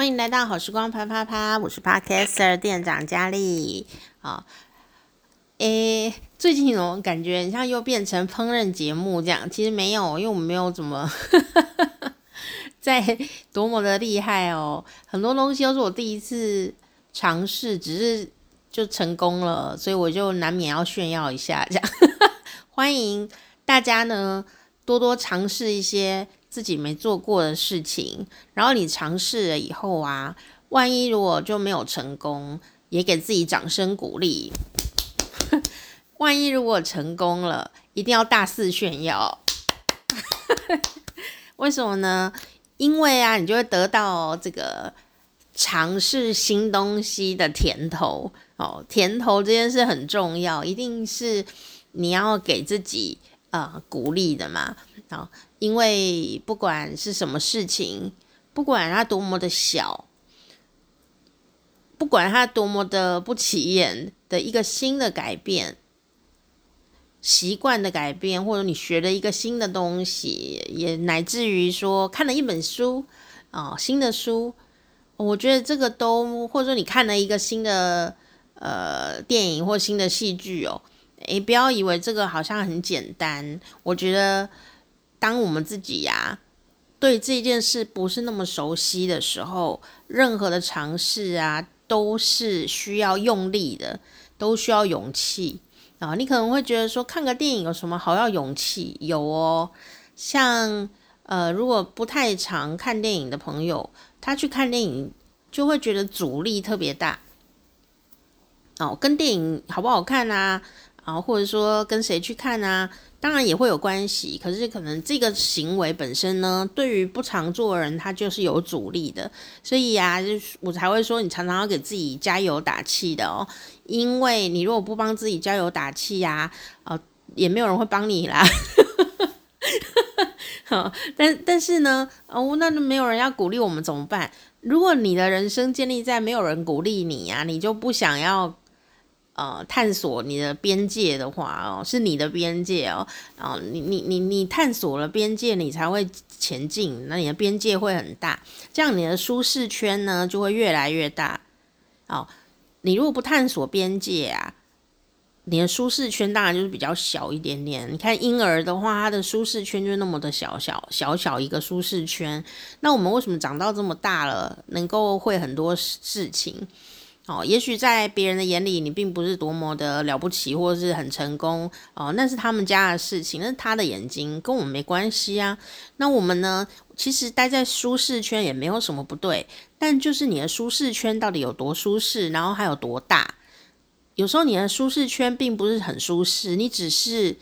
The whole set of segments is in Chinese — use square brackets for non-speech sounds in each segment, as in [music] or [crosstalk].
欢迎来到好时光啪啪啪，我是 Podcaster 店长佳丽啊。诶，最近我感觉很像又变成烹饪节目这样，其实没有，因为我们没有怎么 [laughs] 在多么的厉害哦，很多东西都是我第一次尝试，只是就成功了，所以我就难免要炫耀一下这样。[laughs] 欢迎大家呢多多尝试一些。自己没做过的事情，然后你尝试了以后啊，万一如果就没有成功，也给自己掌声鼓励。[laughs] 万一如果成功了，一定要大肆炫耀。[laughs] 为什么呢？因为啊，你就会得到这个尝试新东西的甜头哦。甜头这件事很重要，一定是你要给自己啊、呃、鼓励的嘛。好，因为不管是什么事情，不管它多么的小，不管它多么的不起眼的一个新的改变，习惯的改变，或者你学了一个新的东西，也乃至于说看了一本书啊、哦，新的书，我觉得这个都，或者说你看了一个新的呃电影或新的戏剧哦，诶，不要以为这个好像很简单，我觉得。当我们自己呀、对这件事不是那么熟悉的时候，任何的尝试啊都是需要用力的，都需要勇气啊。你可能会觉得说，看个电影有什么好要勇气？有哦，像呃，如果不太常看电影的朋友，他去看电影就会觉得阻力特别大哦，跟电影好不好看啊？啊，或者说跟谁去看啊？当然也会有关系，可是可能这个行为本身呢，对于不常做的人，他就是有阻力的。所以呀，就是我才会说，你常常要给自己加油打气的哦。因为你如果不帮自己加油打气呀，呃，也没有人会帮你啦。[laughs] 好，但但是呢，哦，那没有人要鼓励我们怎么办？如果你的人生建立在没有人鼓励你呀，你就不想要。呃，探索你的边界的话哦，是你的边界哦，哦，你你你你探索了边界，你才会前进，那你的边界会很大，这样你的舒适圈呢就会越来越大。哦，你如果不探索边界啊，你的舒适圈当然就是比较小一点点。你看婴儿的话，他的舒适圈就那么的小小小小一个舒适圈，那我们为什么长到这么大了，能够会很多事情？哦，也许在别人的眼里，你并不是多么的了不起，或者是很成功哦，那是他们家的事情，那是他的眼睛，跟我们没关系啊。那我们呢？其实待在舒适圈也没有什么不对，但就是你的舒适圈到底有多舒适，然后还有多大？有时候你的舒适圈并不是很舒适，你只是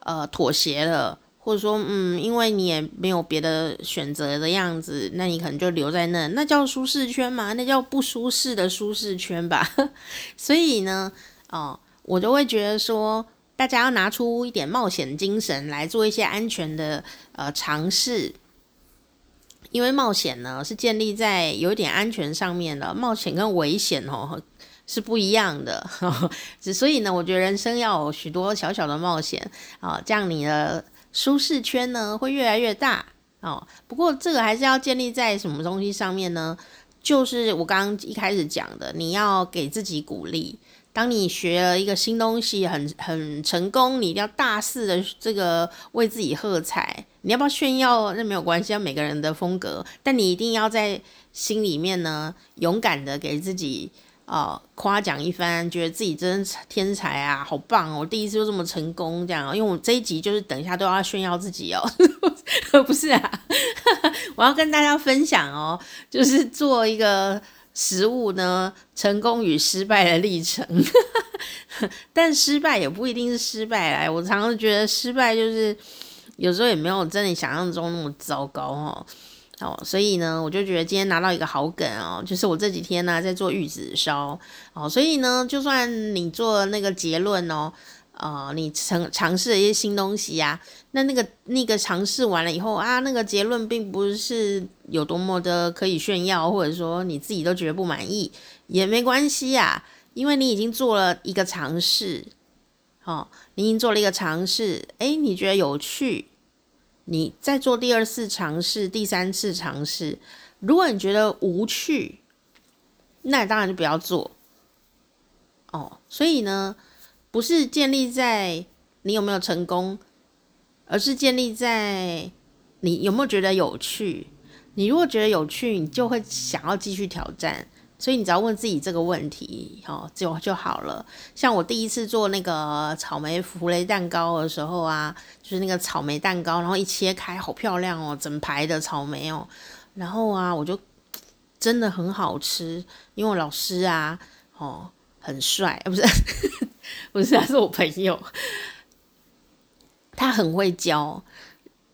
呃妥协了。或者说，嗯，因为你也没有别的选择的样子，那你可能就留在那，那叫舒适圈吗？那叫不舒适的舒适圈吧。[laughs] 所以呢，哦，我就会觉得说，大家要拿出一点冒险精神来做一些安全的呃尝试，因为冒险呢是建立在有一点安全上面的，冒险跟危险哦是不一样的。[laughs] 之所以呢，我觉得人生要有许多小小的冒险啊，这样你的。舒适圈呢会越来越大哦，不过这个还是要建立在什么东西上面呢？就是我刚刚一开始讲的，你要给自己鼓励。当你学了一个新东西很很成功，你一定要大肆的这个为自己喝彩。你要不要炫耀？那没有关系，要每个人的风格，但你一定要在心里面呢，勇敢的给自己。哦，夸奖一番，觉得自己真天才啊，好棒哦！我第一次就这么成功，这样。因为我这一集就是等一下都要炫耀自己哦，[laughs] 不是啊，[laughs] 我要跟大家分享哦，就是做一个食物呢，成功与失败的历程。[laughs] 但失败也不一定是失败来，我常常觉得失败就是有时候也没有真的想象中那么糟糕哦。哦，所以呢，我就觉得今天拿到一个好梗哦，就是我这几天呢、在做玉子烧哦，所以呢，就算你做那个结论哦，呃，你尝尝试了一些新东西呀、啊，那那个那个尝试完了以后啊，那个结论并不是有多么的可以炫耀，或者说你自己都觉得不满意，也没关系呀、啊，因为你已经做了一个尝试，哦，你已经做了一个尝试，诶，你觉得有趣。你再做第二次尝试、第三次尝试，如果你觉得无趣，那你当然就不要做。哦，所以呢，不是建立在你有没有成功，而是建立在你有没有觉得有趣。你如果觉得有趣，你就会想要继续挑战。所以你只要问自己这个问题，哦，就就好了。像我第一次做那个草莓芙蕾蛋糕的时候啊，就是那个草莓蛋糕，然后一切开，好漂亮哦，整排的草莓哦。然后啊，我就真的很好吃，因为老师啊，哦，很帅，不是，[laughs] 不是，他是我朋友，他很会教，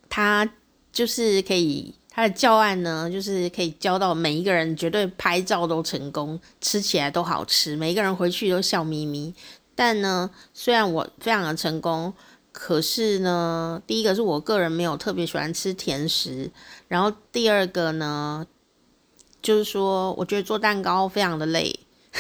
他就是可以。他的教案呢，就是可以教到每一个人绝对拍照都成功，吃起来都好吃，每一个人回去都笑眯眯。但呢，虽然我非常的成功，可是呢，第一个是我个人没有特别喜欢吃甜食，然后第二个呢，就是说我觉得做蛋糕非常的累，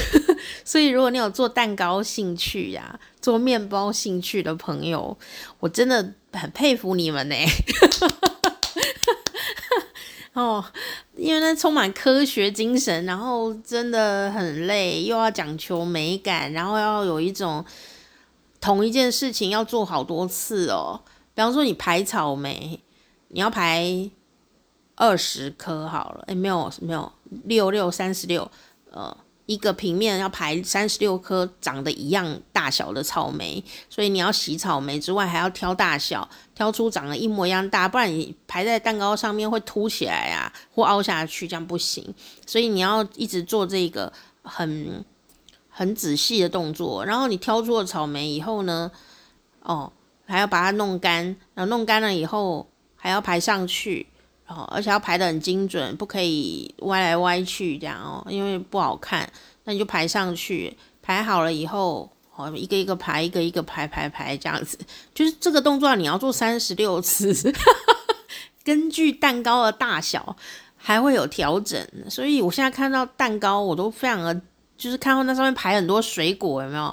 [laughs] 所以如果你有做蛋糕兴趣呀、做面包兴趣的朋友，我真的很佩服你们呢。[laughs] 哦，因为那充满科学精神，然后真的很累，又要讲求美感，然后要有一种同一件事情要做好多次哦。比方说你排草莓，你要排二十颗好了，诶，没有没有，六六三十六，呃。一个平面要排三十六颗长得一样大小的草莓，所以你要洗草莓之外，还要挑大小，挑出长得一模一样大，不然你排在蛋糕上面会凸起来啊，或凹下去，这样不行。所以你要一直做这个很很仔细的动作。然后你挑出了草莓以后呢，哦，还要把它弄干，然后弄干了以后还要排上去。哦，而且要排得很精准，不可以歪来歪去这样哦，因为不好看。那你就排上去，排好了以后，哦，一个一个排，一个一个排排排这样子，就是这个动作你要做三十六次，[laughs] 根据蛋糕的大小还会有调整。所以我现在看到蛋糕，我都非常的，就是看到那上面排很多水果，有没有？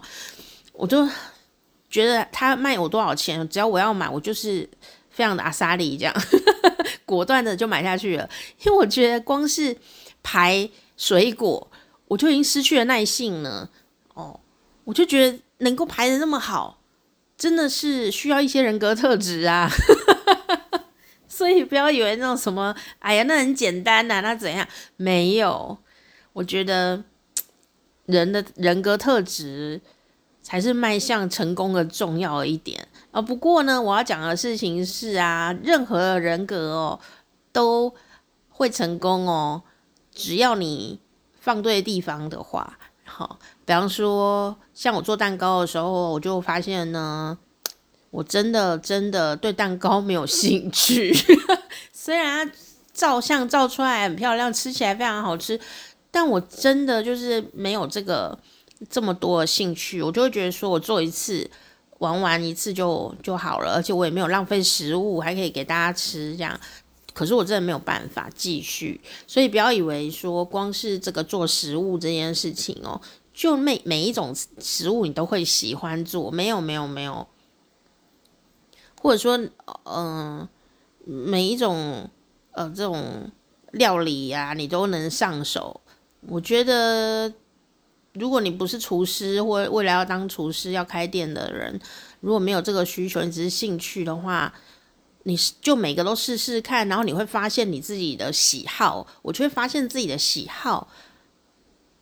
我就觉得他卖我多少钱，只要我要买，我就是非常的阿莎莉这样。[laughs] 果断的就买下去了，因为我觉得光是排水果，我就已经失去了耐性了。哦，我就觉得能够排的那么好，真的是需要一些人格特质啊。[laughs] 所以不要以为那种什么，哎呀，那很简单呐、那怎样？没有，我觉得人的人格特质才是迈向成功的重要一点。啊，不过呢，我要讲的事情是啊，任何人格哦都会成功哦，只要你放对地方的话。好，比方说像我做蛋糕的时候，我就发现呢，我真的真的对蛋糕没有兴趣。[laughs] 虽然它照相照出来很漂亮，吃起来非常好吃，但我真的就是没有这个这么多的兴趣。我就会觉得说我做一次。玩完一次就就好了，而且我也没有浪费食物，还可以给大家吃这样。可是我真的没有办法继续，所以不要以为说光是这个做食物这件事情哦，就每每一种食物你都会喜欢做，没有没有没有，或者说嗯、每一种呃这种料理呀、你都能上手。我觉得。如果你不是厨师，或未来要当厨师要开店的人，如果没有这个需求，你只是兴趣的话，你就每个都试试看，然后你会发现你自己的喜好。我就会发现自己的喜好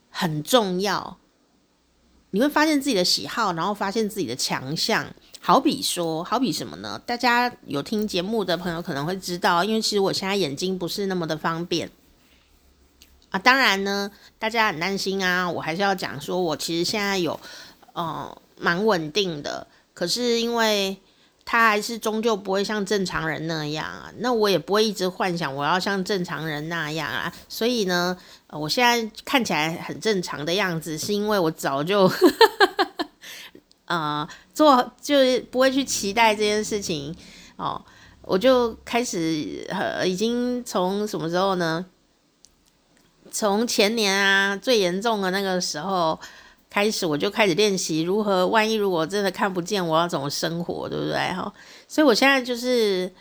很重要。你会发现自己的喜好，然后发现自己的强项。好比说，好比什么呢？大家有听节目的朋友可能会知道，因为其实我现在眼睛不是那么的方便。啊，当然呢，大家很担心啊，我还是要讲说，我其实现在有，呃，蛮稳定的，可是因为他还是终究不会像正常人那样啊，那我也不会一直幻想我要像正常人那样啊，所以呢，我现在看起来很正常的样子，是因为我早就，[laughs] 呃，做就是不会去期待这件事情哦，我就开始，呃，已经从什么时候呢？从前年啊，最严重的那个时候开始，我就开始练习如何，万一如果真的看不见，我要怎么生活，对不对？哈，所以我现在就是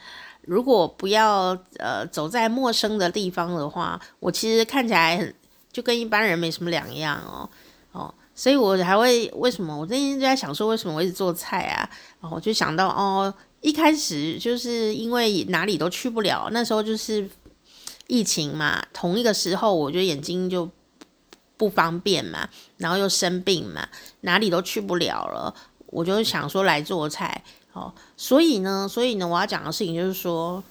如果不要呃走在陌生的地方的话，我其实看起来很就跟一般人没什么两样哦哦，所以我还会为什么我最近就在想说，为什么我一直做菜啊？然后我就想到哦，一开始就是因为哪里都去不了，那时候就是疫情嘛，同一个时候我觉得眼睛就不方便嘛，然后又生病嘛，哪里都去不了了，我就想说来做菜。哦，所以呢，所以呢，我要讲的事情就是说，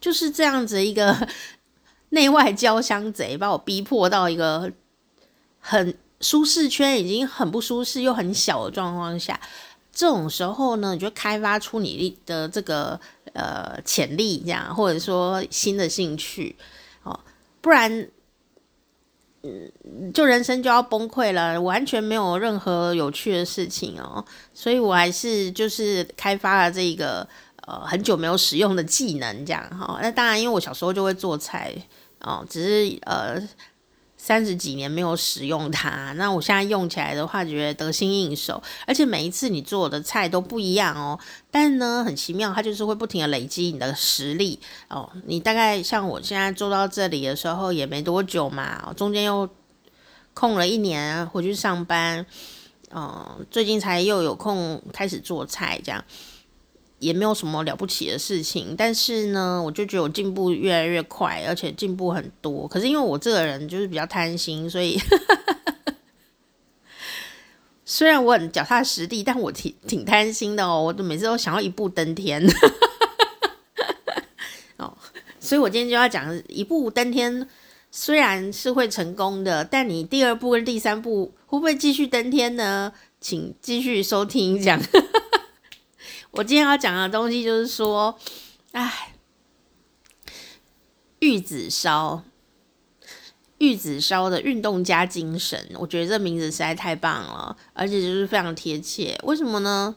就是这样子一个 [laughs] 内外交相贼，把我逼迫到一个很舒适圈，已经很不舒适又很小的状况下，这种时候呢，你就开发出你的这个呃潜力，这样或者说新的兴趣，哦，不然。嗯，就人生就要崩溃了，完全没有任何有趣的事情哦，所以我还是就是开发了这个呃很久没有使用的技能，这样哈。那当然，因为我小时候就会做菜哦，只是呃三十几年没有使用它，[laughs] 那我现在用起来的话，觉得得心应手，而且每一次你做的菜都不一样哦。但呢，很奇妙，它就是会不停的累积你的实力哦。你大概像我现在做到这里的时候也没多久嘛，中间又空了一年回去上班，嗯，最近才又有空开始做菜，这样也没有什么了不起的事情。但是呢，我就觉得我进步越来越快，而且进步很多。可是因为我这个人就是比较贪心，所以。[laughs] 虽然我很脚踏实地，但我挺挺贪心的哦。我都每次都想要一步登天，[laughs] 哦，所以我今天就要讲一步登天，虽然是会成功的，但你第二步跟第三步会不会继续登天呢？请继续收听讲。我今天要讲的东西就是说，哎，玉子烧。玉子烧的运动家精神，我觉得这名字实在太棒了，而且就是非常贴切。为什么呢？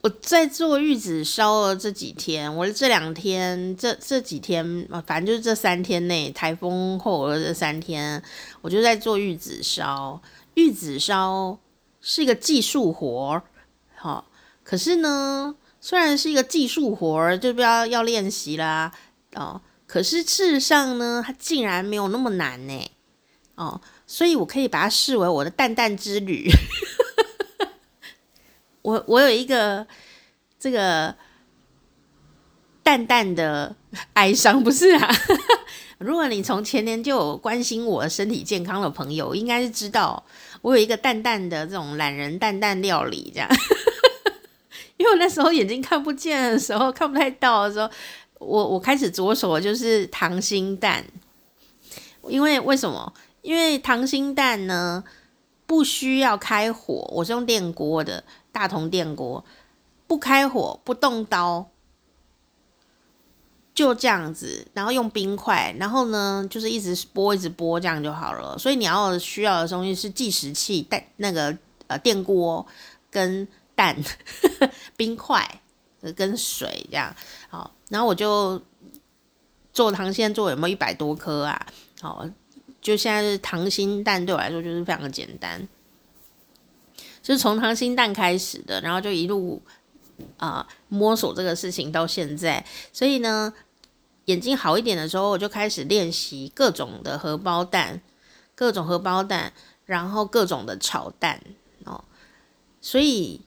我在做玉子烧的这几天，我这两天、这这几天，反正就是这三天内，台风后的这三天，我就在做玉子烧。玉子烧是一个技术活儿，好，可是呢。虽然是一个技术活儿，就不要要练习啦，哦，可是事实上呢，它竟然没有那么难呢，哦，所以我可以把它视为我的淡淡之旅。[laughs] 我我有一个这个淡淡的哀伤，不是啊？如果你从前年就有关心我身体健康的朋友，应该是知道我有一个淡淡的这种懒人淡淡料理这样。[laughs] 因为我那时候眼睛看不见的时候，看不太到的时候，我我开始着手就是溏心蛋。因为为什么？因为溏心蛋呢，不需要开火，我是用电锅的大同电锅，不开火，不动刀，就这样子，然后用冰块，然后呢，就是一直拨，一直拨，这样就好了。所以你要需要的东西是计时器、带那个呃电锅跟。蛋、冰块跟水这样好，然后我就做糖心做有没有一百多颗啊？好，就现在是糖心蛋对我来说就是非常的简单，就是从糖心蛋开始的，然后就一路啊、摸索这个事情到现在，所以呢，眼睛好一点的时候，我就开始练习各种的荷包蛋，各种荷包蛋，然后各种的炒蛋哦，所以。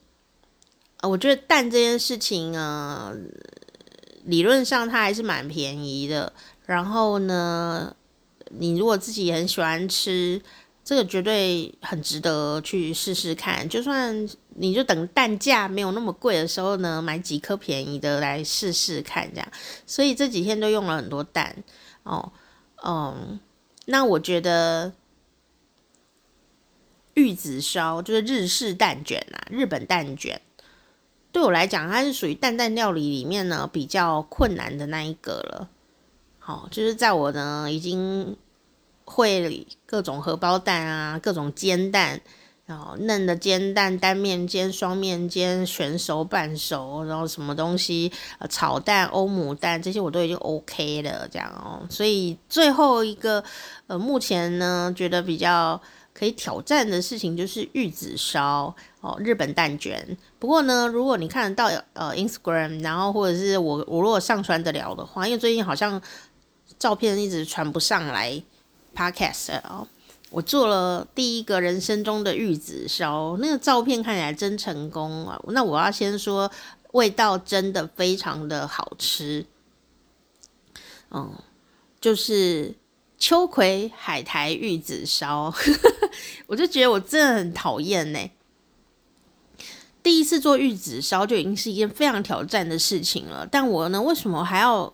我觉得蛋这件事情啊，理论上它还是蛮便宜的。然后呢，你如果自己很喜欢吃，这个绝对很值得去试试看。就算你就等蛋价没有那么贵的时候呢，买几颗便宜的来试试看，这样。所以这几天都用了很多蛋哦，嗯，那我觉得玉子烧就是日式蛋卷啊，日本蛋卷。对我来讲，它是属于蛋蛋料理里面呢比较困难的那一个了。好，就是在我呢已经会各种荷包蛋啊，各种煎蛋，然后嫩的煎蛋、单面煎、双面煎、全熟、半熟，然后什么东西呃炒蛋、欧姆蛋这些我都已经 OK 了，这样哦。所以最后一个呃，目前呢觉得比较可以挑战的事情就是玉子烧哦，日本蛋卷。不过呢，如果你看得到呃 Instagram，然后或者是我我如果上传得了的话，因为最近好像照片一直传不上来 Podcast 哦。我做了第一个人生中的玉子烧，那个照片看起来真成功啊！那我要先说，味道真的非常的好吃，嗯，就是。秋葵海苔玉子烧，[laughs] 我就觉得我真的很讨厌呢。第一次做玉子烧就已经是一件非常挑战的事情了，但我呢，为什么还要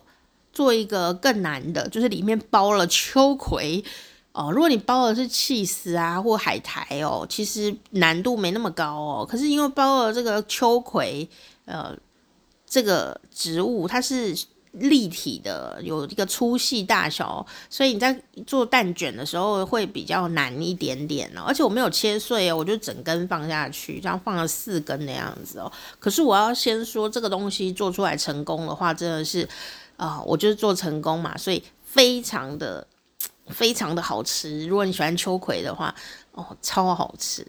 做一个更难的？就是里面包了秋葵哦。如果你包的是起司啊或海苔哦，其实难度没那么高哦。可是因为包了这个秋葵，呃，这个植物它是。立体的有一个粗细大小，所以你在做蛋卷的时候会比较难一点点哦。而且我没有切碎哦，我就整根放下去，这样放了四根的样子哦。可是我要先说，这个东西做出来成功的话，真的是啊、我就是做成功嘛，所以非常的非常的好吃。如果你喜欢秋葵的话，哦，超好吃。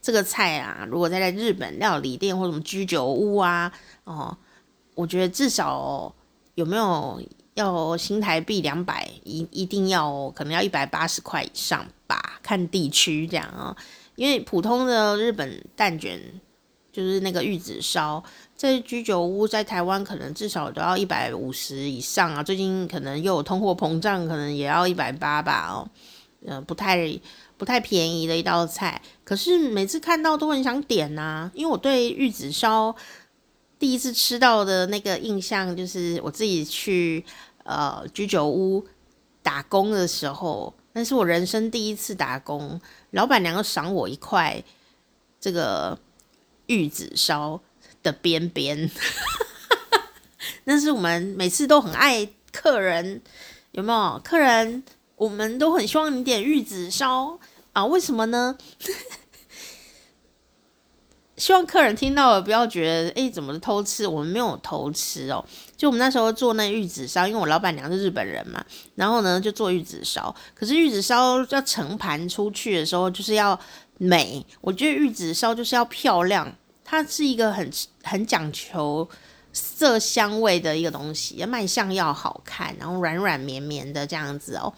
这个菜啊，如果在在日本料理店或什么居酒屋啊，哦，我觉得至少、有没有要新台币两百？一一定要可能要一百八十块以上吧，看地区这样啊。因为普通的日本蛋卷就是那个玉子烧，在居酒屋在台湾可能至少都要一百五十以上啊。最近可能又有通货膨胀，可能也要一百八吧哦。呃，不太不太便宜的一道菜，可是每次看到都很想点呐、啊，因为我对玉子烧。第一次吃到的那个印象，就是我自己去呃居酒屋打工的时候，那是我人生第一次打工，老板娘又赏我一块这个玉子烧的边边，那是我们每次都很爱客人，有没有？客人我们都很希望你点玉子烧啊，为什么呢？[laughs] 希望客人听到了不要觉得，哎，怎么偷吃？我们没有偷吃哦。就我们那时候做那玉子烧，因为我老板娘是日本人嘛，然后呢就做玉子烧。可是玉子烧要盛盘出去的时候，就是要美。我觉得玉子烧就是要漂亮，它是一个很很讲求色香味的一个东西，卖相要好看，然后软软绵绵的这样子哦。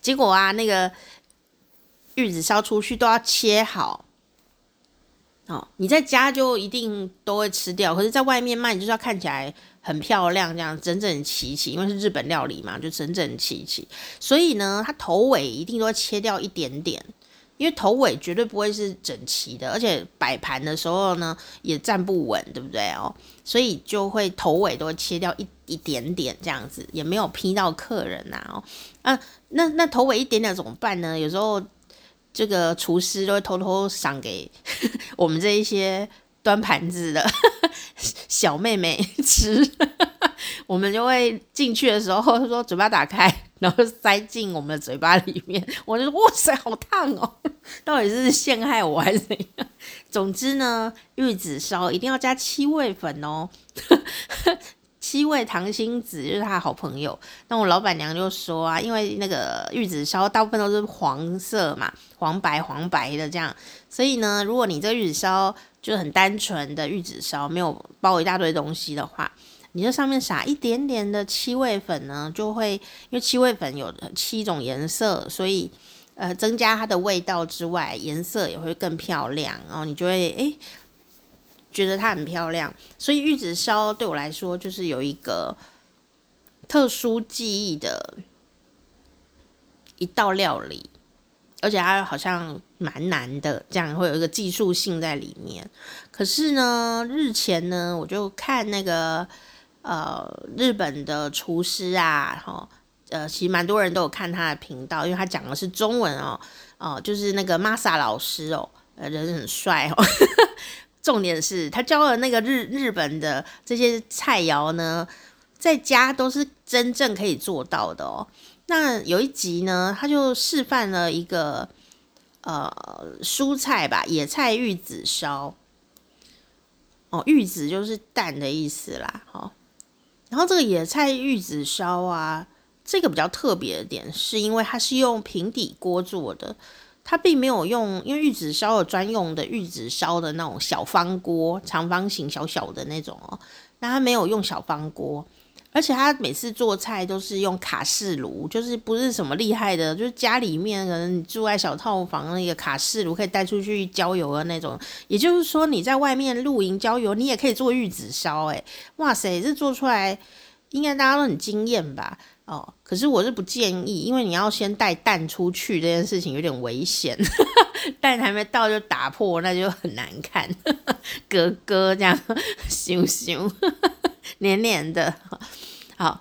结果啊，那个玉子烧出去都要切好。哦，你在家就一定都会吃掉，可是在外面卖，你就是要看起来很漂亮，这样整整齐齐，因为是日本料理嘛，就整整齐齐。所以呢，它头尾一定都会切掉一点点，因为头尾绝对不会是整齐的，而且摆盘的时候呢也站不稳，对不对哦？所以就会头尾都会切掉一一点点这样子，也没有劈到客人呐哦。啊，那那头尾一点点怎么办呢？有时候。这个厨师都会偷偷赏给 [laughs] 我们这一些端盘子的 [laughs] 小妹妹吃，[laughs] 我们就会进去的时候说嘴巴打开，[laughs] 然后塞进我们的嘴巴里面。我就说哇塞，好烫哦！到底是陷害我还是怎样？总之呢，玉子烧一定要加七味粉哦。七味糖心子就是他的好朋友，那我老板娘就说啊，因为那个玉子烧大部分都是黄色嘛，黄白黄白的这样，所以呢，如果你这个玉子烧就很单纯的玉子烧，没有包一大堆东西的话，你这上面撒一点点的七味粉呢，就会因为七味粉有七种颜色，所以呃增加它的味道之外，颜色也会更漂亮，然后你就会诶。觉得它很漂亮，所以玉子烧对我来说就是有一个特殊记忆的一道料理，而且它好像蛮难的，这样会有一个技术性在里面。可是呢，日前呢，我就看那个呃日本的厨师啊，哈，呃，其实蛮多人都有看他的频道，因为他讲的是中文哦，哦、就是那个 Masa 老师哦，呃，人很帅哦。[laughs] 重点是他教的那个日日本的这些菜肴呢，在家都是真正可以做到的哦。那有一集呢，他就示范了一个呃蔬菜吧，野菜玉子烧。哦，玉子就是蛋的意思啦。好，然后这个野菜玉子烧啊，这个比较特别的点，是因为它是用平底锅做的。它并没有用，因为玉子烧有专用的玉子烧的那种小方锅，长方形小小的那种哦。那它没有用小方锅，而且他每次做菜都是用卡式炉，就是不是什么厉害的，就是家里面可能你住在小套房那个卡式炉可以带出去郊游的那种。也就是说你在外面露营郊游，你也可以做玉子烧，哎，哇塞，这做出来应该大家都很惊艳吧？哦，可是我是不建议，因为你要先带蛋出去这件事情有点危险，[laughs] 蛋还没到就打破，那就很难看，[laughs] 咯咯这样，羞羞，[laughs] 黏黏的。好，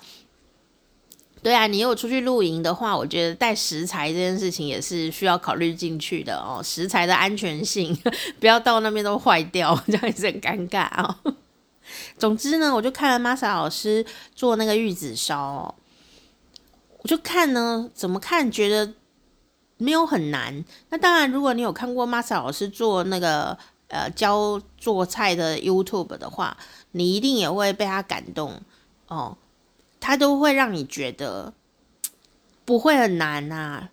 对啊，你如果出去露营的话，我觉得带食材这件事情也是需要考虑进去的哦，食材的安全性，不要到那边都坏掉，这样也是很尴尬哦。总之呢，我就看了 Masa 老师做那个玉子烧。我就看呢，怎么看觉得没有很难。那当然，如果你有看过 Masa 老师做那个呃教做菜的 YouTube 的话，你一定也会被他感动哦。他都会让你觉得不会很难呐、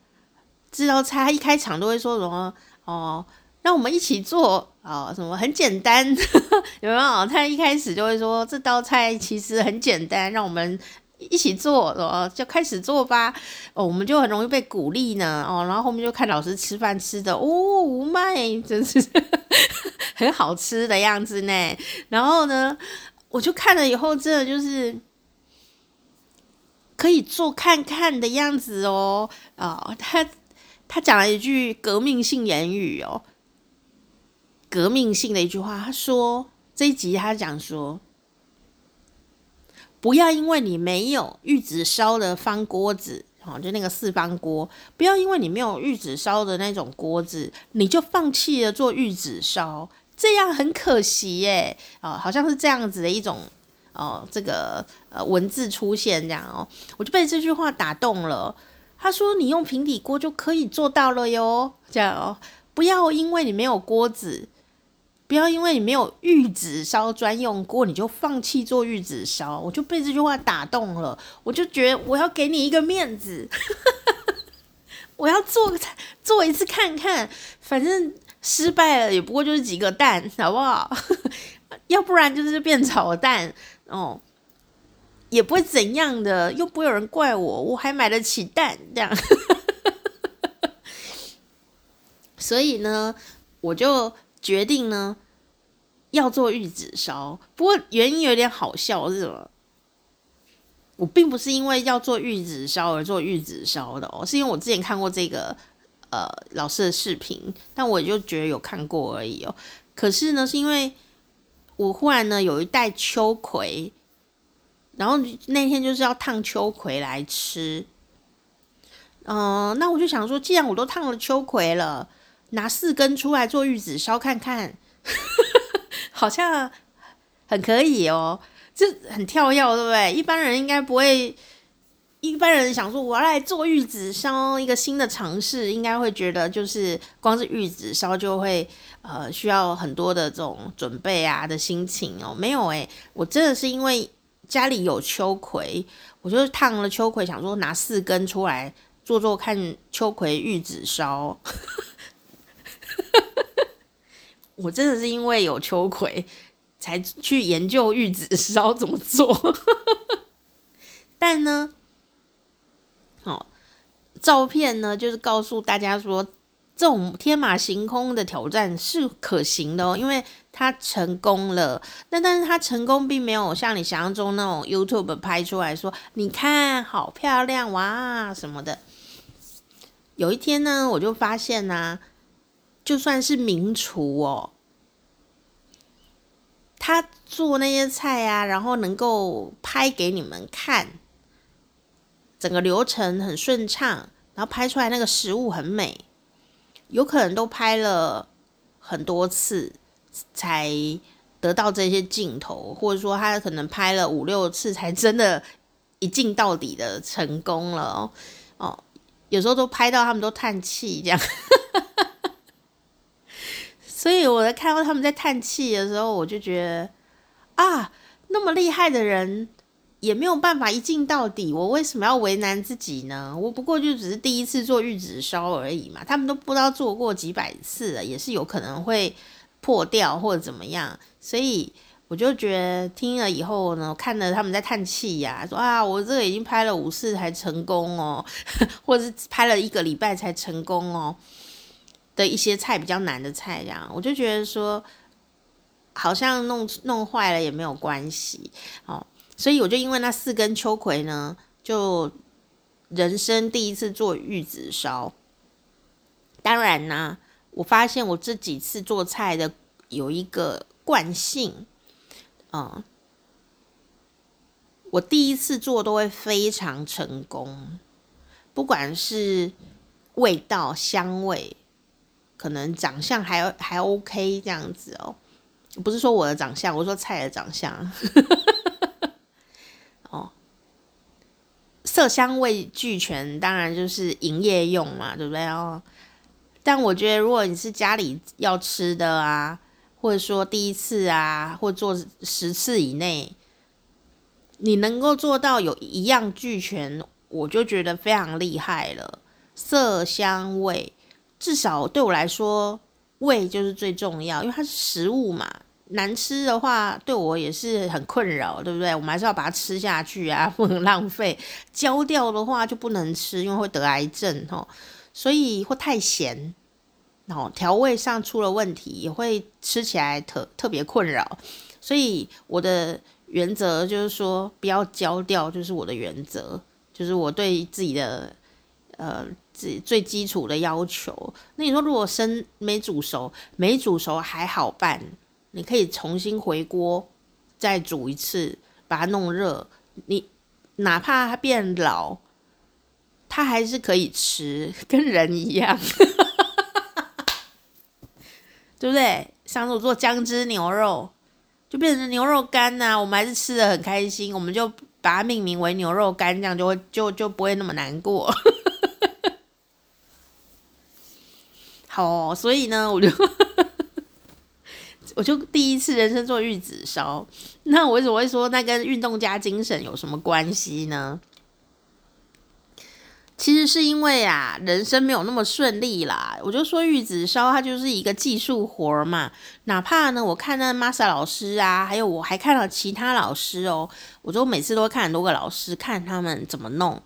这道菜他一开场都会说什么哦，让我们一起做哦，什么很简单，[laughs] 有没有？他一开始就会说这道菜其实很简单，让我们。一起做哦，就开始做吧哦，我们就很容易被鼓励呢哦，然后后面就看老师吃饭吃的哦，无麦真是 [laughs] 很好吃的样子呢。然后呢，我就看了以后，真的就是可以做看看的样子哦哦，他他讲了一句革命性言语哦，革命性的一句话，他说这一集他讲说。不要因为你没有玉子烧的方锅子，哦，就那个四方锅，不要因为你没有玉子烧的那种锅子，你就放弃了做玉子烧，这样很可惜耶，哦，好像是这样子的一种，哦，这个呃文字出现这样哦，我就被这句话打动了。他说你用平底锅就可以做到了哟，这样哦，不要因为你没有锅子。不要因为你没有玉子烧专用锅，你就放弃做玉子烧。我就被这句话打动了，我就觉得我要给你一个面子，[laughs] 我要做个，做一次看看，反正失败了也不过就是几个蛋，好不好？[laughs] 要不然就是变炒蛋哦，也不会怎样的，又不会有人怪我，我还买得起蛋这样。[laughs] 所以呢，我就。决定呢，要做玉子烧，不过原因有点好笑，是什么？我并不是因为要做玉子烧而做玉子烧的哦，是因为我之前看过这个呃老师的视频，但我就觉得有看过而已哦。可是呢，是因为我忽然呢有一袋秋葵，然后那天就是要烫秋葵来吃，嗯、那我就想说，既然我都烫了秋葵了。拿四根出来做玉子烧看看，[laughs] 好像很可以哦，这很跳跃，对不对？一般人应该不会，一般人想说我要来做玉子烧，一个新的尝试，应该会觉得就是光是玉子烧就会呃需要很多的这种准备啊的心情哦。没有诶，我真的是因为家里有秋葵，我就烫了秋葵，想说拿四根出来做做看秋葵玉子烧。[laughs] 我真的是因为有秋葵，才去研究玉子烧怎么做。但呢，哦，照片呢，就是告诉大家说，这种天马行空的挑战是可行的哦，因为它成功了。但但是它成功并没有像你想象中那种 YouTube 拍出来说，你看好漂亮哇什么的。有一天呢，我就发现呢、就算是名厨哦，他做那些菜啊，然后能够拍给你们看，整个流程很顺畅，然后拍出来那个食物很美，有可能都拍了很多次才得到这些镜头，或者说他可能拍了五六次才真的一镜到底的成功了哦。哦，有时候都拍到他们都叹气这样。所以我在看到他们在叹气的时候，我就觉得啊，那么厉害的人也没有办法一镜到底，我为什么要为难自己呢？我不过就只是第一次做玉子烧而已嘛，他们都不知道做过几百次了，也是有可能会破掉或者怎么样，所以我就觉得听了以后呢，看了他们在叹气呀，说啊，我这个已经拍了五次才成功哦，[laughs] 或者是拍了一个礼拜才成功哦的一些菜比较难的菜，这样我就觉得说，好像弄弄坏了也没有关系哦。所以我就因为那四根秋葵呢，就人生第一次做玉子烧。当然呢，我发现我这几次做菜的有一个惯性，嗯，我第一次做都会非常成功，不管是味道、香味，可能长相还还 OK 这样子哦。不是说我的长相，我说菜的长相。[laughs] 色香味俱全，当然就是营业用嘛，对不对哦？但我觉得，如果你是家里要吃的啊，或者说第一次啊，或做十次以内，你能够做到有一样俱全，我就觉得非常厉害了。色香味，至少对我来说，味就是最重要，因为它是食物嘛。难吃的话，对我也是很困扰，对不对？我们还是要把它吃下去啊，不能浪费。焦掉的话就不能吃，因为会得癌症哦。所以会太咸，然哦，调味上出了问题，也会吃起来特特别困扰。所以我的原则就是说，不要焦掉，就是我的原则，就是我对自己的呃最最基础的要求。那你说，如果生没煮熟，没煮熟还好办。你可以重新回锅，再煮一次，把它弄热。你哪怕它变老，它还是可以吃，跟人一样，[laughs] 对不对？上次我做姜汁牛肉，就变成牛肉干呐、我们还是吃的很开心，我们就把它命名为牛肉干，这样就会就就不会那么难过。好，所以呢，我就。我就第一次人生做玉子烧，那我为什么会说那跟运动家精神有什么关系呢？其实是因为啊，人生没有那么顺利啦。我就说玉子烧它就是一个技术活嘛，哪怕呢，我看那 Masa 老师啊，还有我还看了其他老师哦，我就每次都会看很多个老师，看他们怎么弄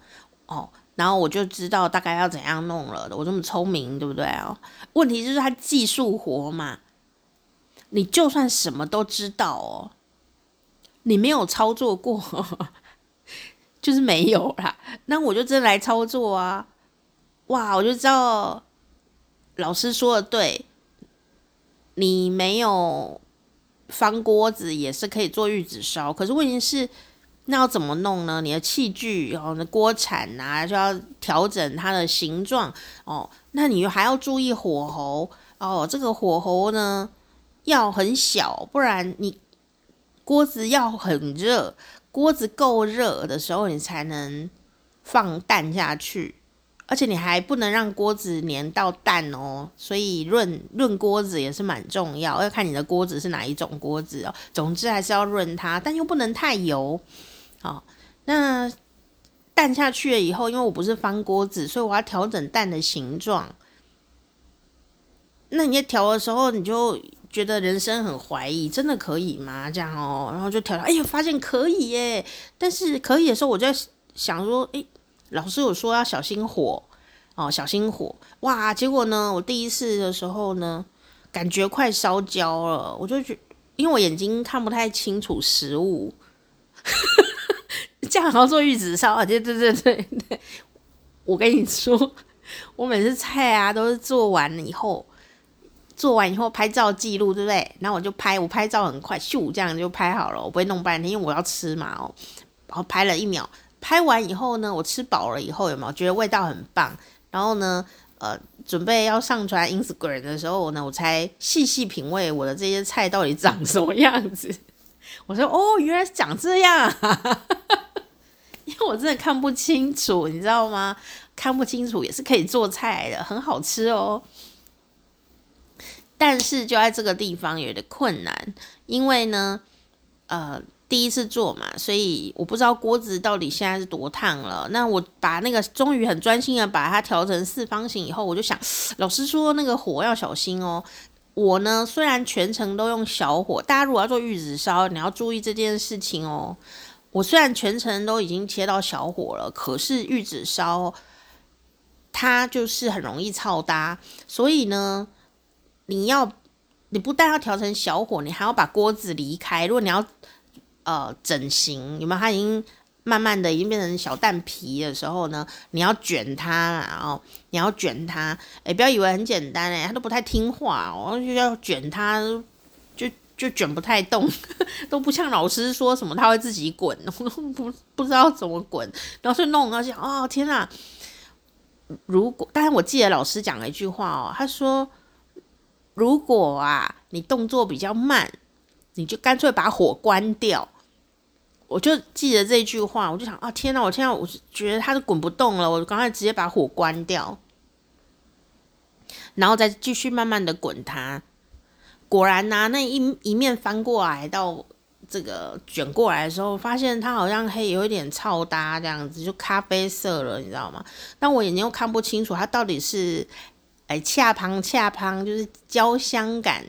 哦，然后我就知道大概要怎样弄了。我这么聪明，对不对哦？问题就是它技术活嘛。你就算什么都知道哦，你没有操作过，[laughs] 就是没有啦。那我就真来操作啊！哇，我就知道老师说的对，你没有方锅子也是可以做玉子烧。可是问题是，那要怎么弄呢？你的器具，然后呢，锅铲啊，就要调整它的形状哦。那你还要注意火候哦，这个火候呢？要很小，不然你锅子要很热，锅子够热的时候，你才能放蛋下去，而且你还不能让锅子粘到蛋哦。所以润润锅子也是蛮重要，要看你的锅子是哪一种锅子哦。总之还是要润它，但又不能太油。好，那蛋下去了以后，因为我不是方锅子，所以我要调整蛋的形状。那你在调的时候，你就。觉得人生很怀疑，真的可以吗？这样哦，然后就调，哎呀，发现可以耶！但是可以的时候，我就在想说，哎，老师有说要小心火哦，小心火，哇！结果呢，我第一次的时候呢，感觉快烧焦了，我就觉，因为我眼睛看不太清楚食物，[laughs] 这样好做玉子烧 [laughs] 啊，对对对对对，我跟你说，我每次菜啊都是做完了以后。做完以后拍照记录，对不对？然后我就拍，我拍照很快，咻，这样就拍好了，我不会弄半天，因为我要吃嘛哦。然后拍了一秒，拍完以后呢，我吃饱了以后有没有觉得味道很棒？然后呢，呃，准备要上传 Instagram 的时候呢，我才细细品味我的这些菜到底长什么样子。[laughs] 我说哦，原来是长这样啊，因为我真的看不清楚，你知道吗？看不清楚也是可以做菜的，很好吃哦。但是就在这个地方有点困难，因为呢，呃，第一次做嘛，所以我不知道锅子到底现在是多烫了。那我把那个终于很专心的把它调成四方形以后，我就想，老师说那个火要小心哦。我呢，虽然全程都用小火，大家如果要做玉子烧，你要注意这件事情哦。我虽然全程都已经切到小火了，可是玉子烧它就是很容易臭搭，所以呢，你要你不但要调成小火，你还要把锅子离开。如果你要呃整形，有没有？它已经。慢慢的已经变成小蛋皮的时候呢，你要卷它，然后你要卷它，哎，不要以为很简单哎，它都不太听话哦，就要卷它，就卷不太动，[laughs] 都不像老师说什么他会自己滚，[laughs] 我都不不知道怎么滚，然后就弄，然后想，哦天哪！如果，但是我记得老师讲了一句话哦，他说，如果啊你动作比较慢，你就干脆把火关掉。我就记得这句话，我就想啊，天哪！我现在我觉得它都滚不动了，我刚才直接把火关掉，然后再继续慢慢的滚它。果然呐、啊，那一一面翻过来到这个卷过来的时候，发现它好像黑，有一点超搭这样子，就咖啡色了，你知道吗？但我眼睛又看不清楚，它到底是哎恰旁恰旁，就是焦香感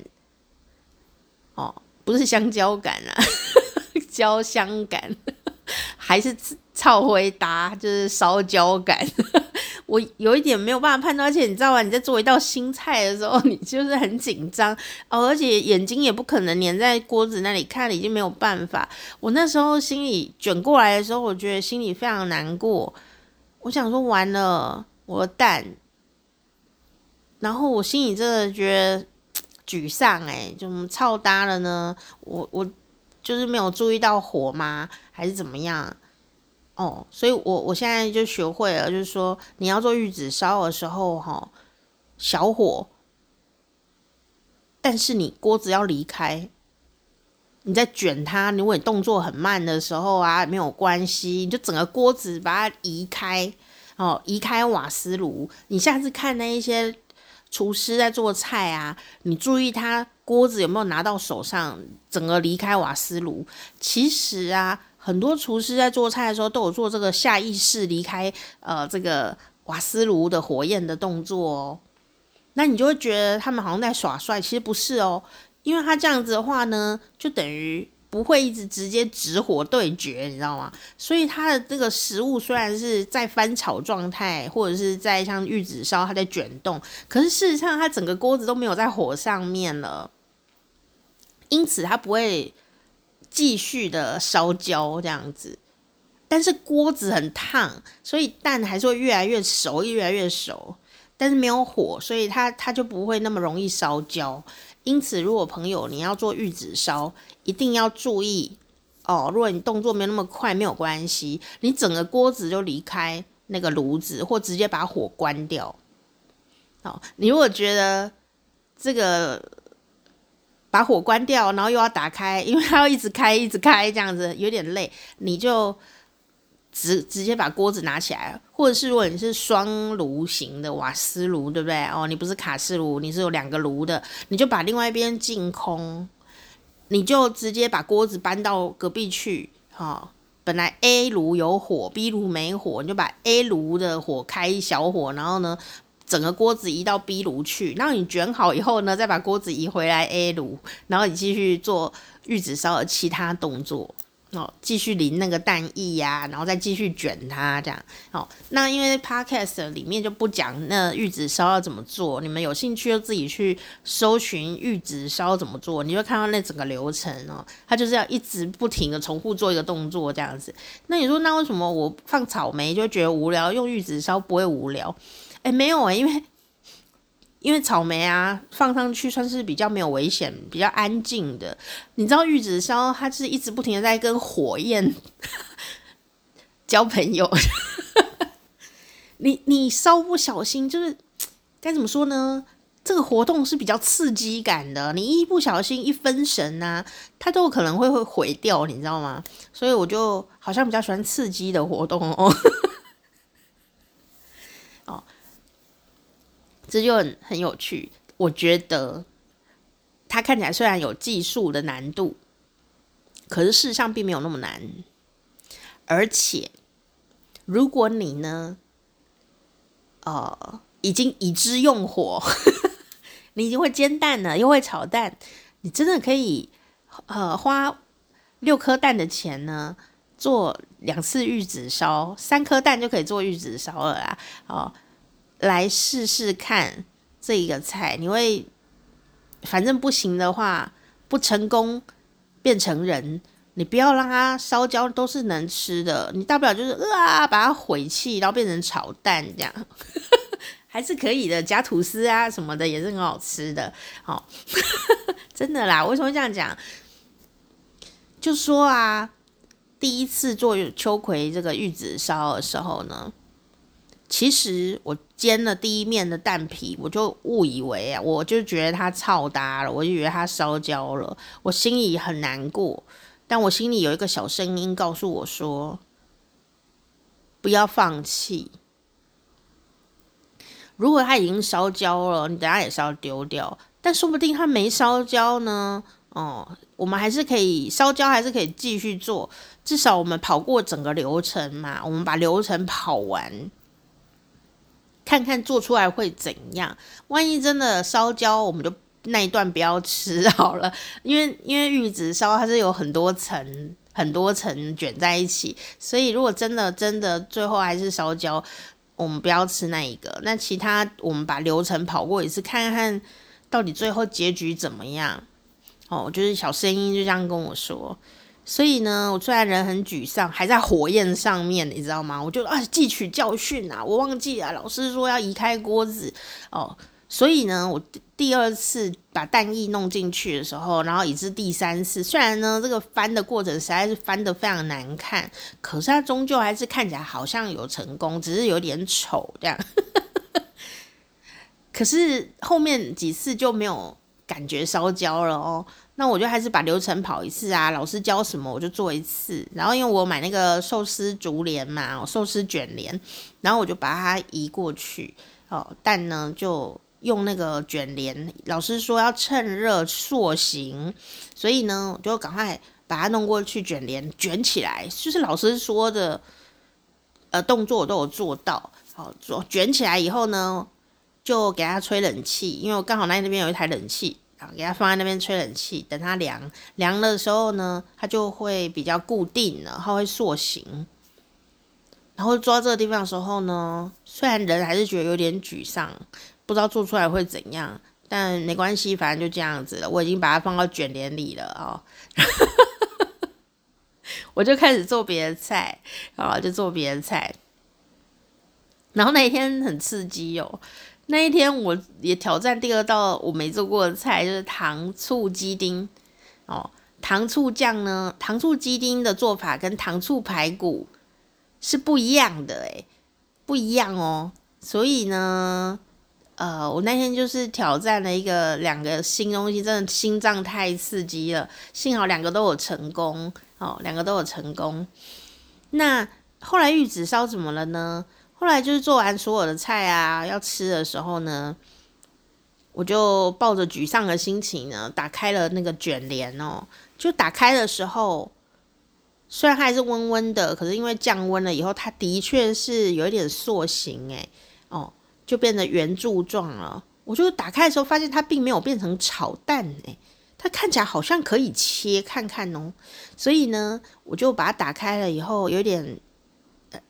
哦，不是香蕉感啊。[laughs] 焦香感 [laughs] 还是臭灰搭，就是烧焦感。我有一点没有办法判断，而且你知道吗？你在做一道新菜的时候，你就是很紧张哦，而且眼睛也不可能粘在锅子那里看了，已经没有办法。我那时候心里卷过来的时候，我觉得心里非常难过。我想说完了，我的蛋，然后我心里真的觉得沮丧，哎，怎么臭搭了呢？我我。就是没有注意到火吗？还是怎么样？哦，所以我我现在就学会了，就是说你要做玉子烧的时候，哈，小火，但是你锅子要离开，你在卷它，如果你动作很慢的时候啊，没有关系，你就整个锅子把它移开，哦，移开瓦斯炉。你下次看那一些厨师在做菜啊，你注意他。锅子有没有拿到手上？整个离开瓦斯炉。其实啊，很多厨师在做菜的时候都有做这个下意识离开呃这个瓦斯炉的火焰的动作哦。那你就会觉得他们好像在耍帅，其实不是哦。因为他这样子的话呢，就等于不会一直直接直火对决，你知道吗？所以他的这个食物虽然是在翻炒状态，或者是在像玉子烧，它在卷动，可是事实上它整个锅子都没有在火上面了。因此它不会继续的烧焦这样子，但是锅子很烫，所以蛋还是会越来越熟，越来越熟。但是没有火，所以它它就不会那么容易烧焦。因此，如果朋友你要做玉子烧，一定要注意哦。如果你动作没有那么快，没有关系，你整个锅子就离开那个炉子，或直接把火关掉。好，你如果觉得这个。把火关掉，然后又要打开，因为它要一直开，一直开，这样子有点累。你就直直接把锅子拿起来，或者是如果你是双炉型的瓦斯炉，对不对？哦，你不是卡式炉，你是有两个炉的，你就把另外一边净空，你就直接把锅子搬到隔壁去。哈、哦，本来 A 炉有火，B 炉没火，你就把 A 炉的火开一小火，然后呢，整个锅子移到 B 炉去，然后你卷好以后呢，再把锅子移回来 A 炉，然后你继续做玉子烧的其他动作哦，继续淋那个蛋液呀、然后再继续卷它这样。好、哦，那因为 Podcast 里面就不讲那玉子烧要怎么做，你们有兴趣就自己去搜寻玉子烧怎么做，你会看到那整个流程哦，它就是要一直不停的重复做一个动作这样子。那你说那为什么我放草莓就觉得无聊，用玉子烧不会无聊？哎，没有哎，因为因为草莓啊放上去算是比较没有危险、比较安静的。你知道玉子烧它是一直不停的在跟火焰 [laughs] 交朋友。你你稍不小心，就是该怎么说呢？这个活动是比较刺激感的。你一不小心一分神啊，它都可能会会毁掉，你知道吗？所以我就好像比较喜欢刺激的活动哦。这就很很有趣，我觉得它看起来虽然有技术的难度，可是事实上并没有那么难。而且，如果你呢，呃，已经已知用火，[laughs] 你已经会煎蛋了，又会炒蛋，你真的可以呃花六颗蛋的钱呢，做两次玉子烧，三颗蛋就可以做玉子烧了啦。哦，来试试看这一个菜，你会，反正不行的话，不成功变成人，你不要让它烧焦，都是能吃的。你大不了就是啊，把它毁弃，然后变成炒蛋这样，[laughs] 还是可以的。加吐司啊什么的也是很好吃的。哦，[laughs] 真的啦，为什么会这样讲？就说啊。第一次做秋葵这个玉子烧的时候呢，其实我煎了第一面的蛋皮，我就误以为啊，我就觉得它超搭了，我就以为它烧焦了，我心里很难过。但我心里有一个小声音告诉我说：“不要放弃，如果它已经烧焦了，你等下也是要丢掉。但说不定它没烧焦呢。”哦，我们还是可以烧焦，还是可以继续做。至少我们跑过整个流程嘛，我们把流程跑完，看看做出来会怎样。万一真的烧焦，我们就那一段不要吃好了。[laughs] 因为因为玉子烧它是有很多层很多层卷在一起，所以如果真的真的最后还是烧焦，我们不要吃那一个。那其他我们把流程跑过一次，看看到底最后结局怎么样。哦，就是小声音就这样跟我说，所以呢，我虽然人很沮丧，还在火焰上面，你知道吗？我就啊，汲取教训啊，我忘记了老师说要移开锅子哦，所以呢，我第二次把蛋液弄进去的时候，然后以至第三次，虽然呢这个翻的过程实在是翻得非常难看，可是它终究还是看起来好像有成功，只是有点丑这样。[laughs] 可是后面几次就没有。感觉烧焦了哦，那我就还是把流程跑一次啊。老师教什么我就做一次。然后因为我买那个寿司竹帘嘛，寿司卷帘，然后我就把它移过去哦。但呢就用那个卷帘，老师说要趁热塑形，所以呢我就赶快把它弄过去卷帘卷起来，就是老师说的呃动作我都有做到。好，做卷起来以后呢，就给它吹冷气，因为我刚好那那边有一台冷气。给它放在那边吹冷气，等它凉凉了的时候呢，它就会比较固定了，它会塑形。然后抓这个地方的时候呢，虽然人还是觉得有点沮丧，不知道做出来会怎样，但没关系，反正就这样子了。我已经把它放到卷帘里了哦，[laughs] 我就开始做别的菜，啊，就做别的菜。然后那一天很刺激哦。那一天我也挑战第二道我没做过的菜，就是糖醋鸡丁哦。糖醋酱呢，糖醋鸡丁的做法跟糖醋排骨是不一样的诶，不一样哦。所以呢，呃，我那天就是挑战了一个两个新东西，真的心脏太刺激了。幸好两个都有成功哦，两个都有成功。那后来玉子烧怎么了呢？后来就是做完所有的菜啊，要吃的时候呢，我就抱着沮丧的心情呢，打开了那个卷帘哦。就打开的时候，虽然它还是温温的，可是因为降温了以后，它的确是有一点塑形诶，哦，就变得圆柱状了。我就打开的时候发现它并没有变成炒蛋诶，它看起来好像可以切看看哦。所以呢，我就把它打开了以后，有点。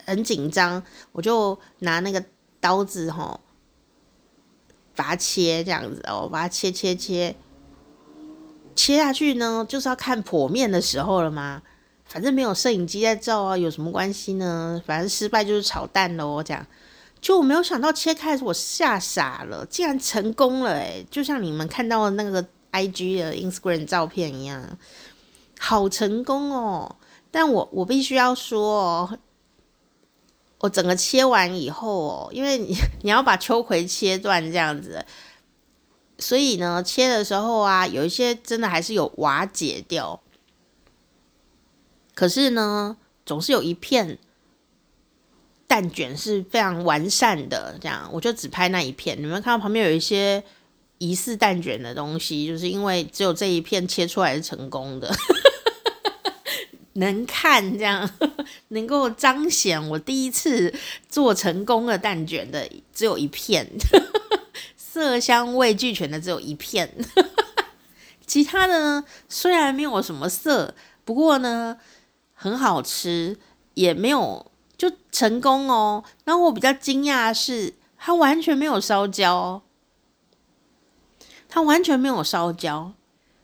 很紧张，我就拿那个刀子吼，把它切这样子哦，把它切切切，切下去呢，就是要看剖面的时候了吗？反正没有摄影机在照啊，有什么关系呢？反正失败就是炒蛋喽，这样。就我没有想到切开，我吓傻了，竟然成功了诶，就像你们看到的那个 IG 的 Instagram 照片一样，好成功哦！但我我必须要说哦。我整个切完以后哦，因为你 [laughs] 你要把秋葵切断这样子，所以呢，切的时候啊，有一些真的还是有瓦解掉。可是呢，总是有一片蛋卷是非常完善的，这样我就只拍那一片。你们看到旁边有一些疑似蛋卷的东西，就是因为只有这一片切出来是成功的。[laughs] 能看这样，[laughs] 能够彰显我第一次做成功的蛋卷的只有一片，[laughs] 色香味俱全的只有一片，[laughs] 其他的呢虽然没有什么色，不过呢很好吃，也没有就成功哦。然后我比较惊讶的是，它完全没有烧焦，它完全没有烧焦。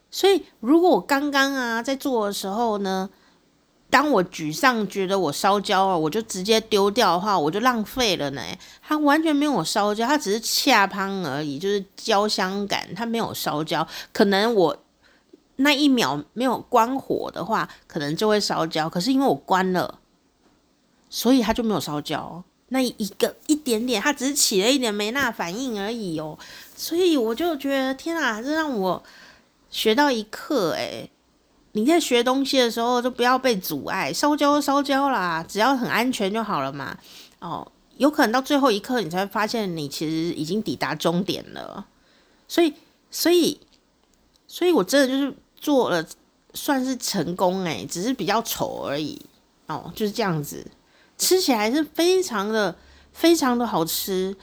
所以如果我刚刚啊在做的时候呢，当我沮丧觉得我烧焦了，我就直接丢掉的话，我就浪费了呢。它完全没有烧焦，它只是恰香而已，就是焦香感，它没有烧焦。可能我那一秒没有关火的话，可能就会烧焦。可是因为我关了，所以它就没有烧焦。那一个一点点，它只是起了一点没那反应而已哦。所以我就觉得天啊，这让我学到一课诶。你在学东西的时候，就不要被阻碍，烧焦烧焦啦，只要很安全就好了嘛。哦，有可能到最后一刻，你才发现你其实已经抵达终点了。所以，所以，所以我真的就是做了，算是成功诶，只是比较丑而已。哦，就是这样子，吃起来是非常的、非常的好吃。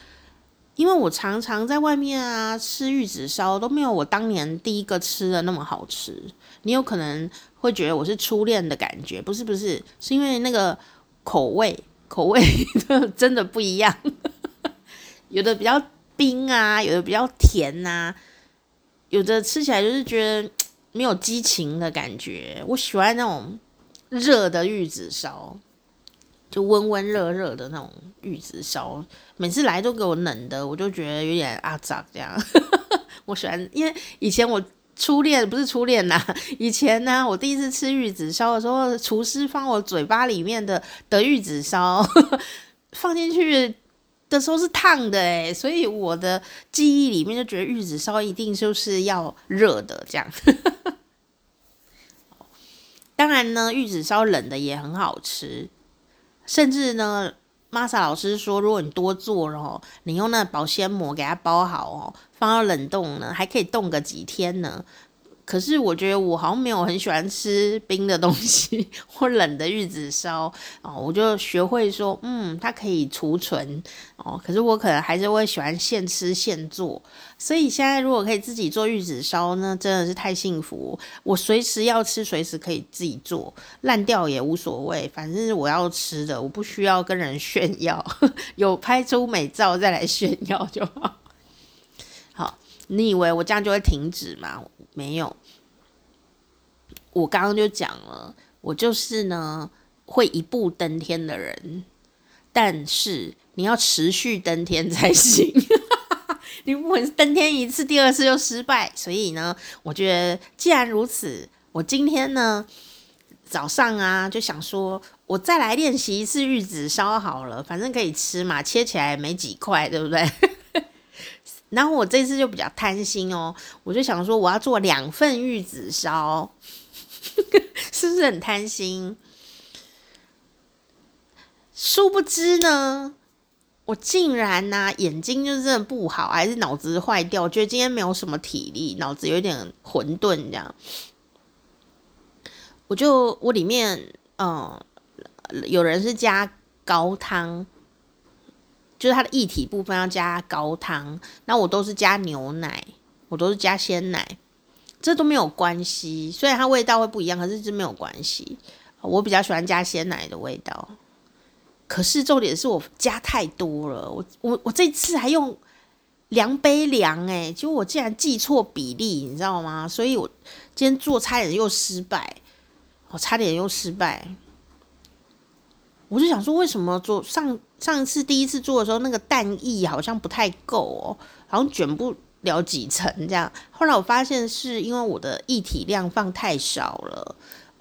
因为我常常在外面啊吃玉子烧，都没有我当年第一个吃的那么好吃。你有可能会觉得我是初恋的感觉，不是不是，是因为那个口味口味 [laughs] 真的不一样，[laughs] 有的比较冰啊，有的比较甜啊，有的吃起来就是觉得没有激情的感觉。我喜欢那种热的玉子烧。就温温热热的那种玉子烧，每次来都给我冷的，我就觉得有点阿杂这样。[laughs] 我喜欢，因为以前我初恋 [laughs] 不是初恋呐，[laughs] 以前呢，我第一次吃玉子烧的时候，厨师放我嘴巴里面的的玉子烧 [laughs] 放进去的时候是烫的诶，所以我的记忆里面就觉得玉子烧一定就是要热的这样。当然呢，玉子烧冷的也很好吃。甚至呢，Masa 老师说，如果你多做了哦，你用那保鲜膜给它包好哦，放到冷冻呢，还可以冻个几天呢。可是我觉得我好像没有很喜欢吃冰的东西 [laughs] 或冷的玉子烧哦，我就学会说，嗯，它可以储存哦。可是我可能还是会喜欢现吃现做，所以现在如果可以自己做玉子烧呢，真的是太幸福。我随时要吃，随时可以自己做，烂掉也无所谓，反正我要吃的，我不需要跟人炫耀，[laughs] 有拍出美照再来炫耀就好。好，你以为我这样就会停止吗？没有，我刚刚就讲了，我就是呢会一步登天的人，但是你要持续登天才行。[laughs] 你不能登天一次，第二次就失败。所以呢，我觉得既然如此，我今天呢早上啊就想说，我再来练习一次玉子烧好了，反正可以吃嘛，切起来没几块，对不对？然后我这次就比较贪心哦，我就想说我要做两份玉子烧，[laughs] 是不是很贪心？殊不知呢，我竟然呢、啊、眼睛就真的不好，还是脑子坏掉，觉得今天没有什么体力，脑子有点混沌这样。我就我里面嗯，有人是加高汤。就是它的液体部分要加高汤，那我都是加牛奶，我都是加鲜奶，这都没有关系。虽然它味道会不一样，可是这没有关系。我比较喜欢加鲜奶的味道，可是重点是我加太多了。我我我这次还用量杯量，哎，结果我竟然记错比例，你知道吗？所以我今天做差点又失败，我差点又失败。我就想说，为什么做上上一次第一次做的时候，那个蛋液好像不太够哦，好像卷不了几层这样。后来我发现是因为我的液体量放太少了，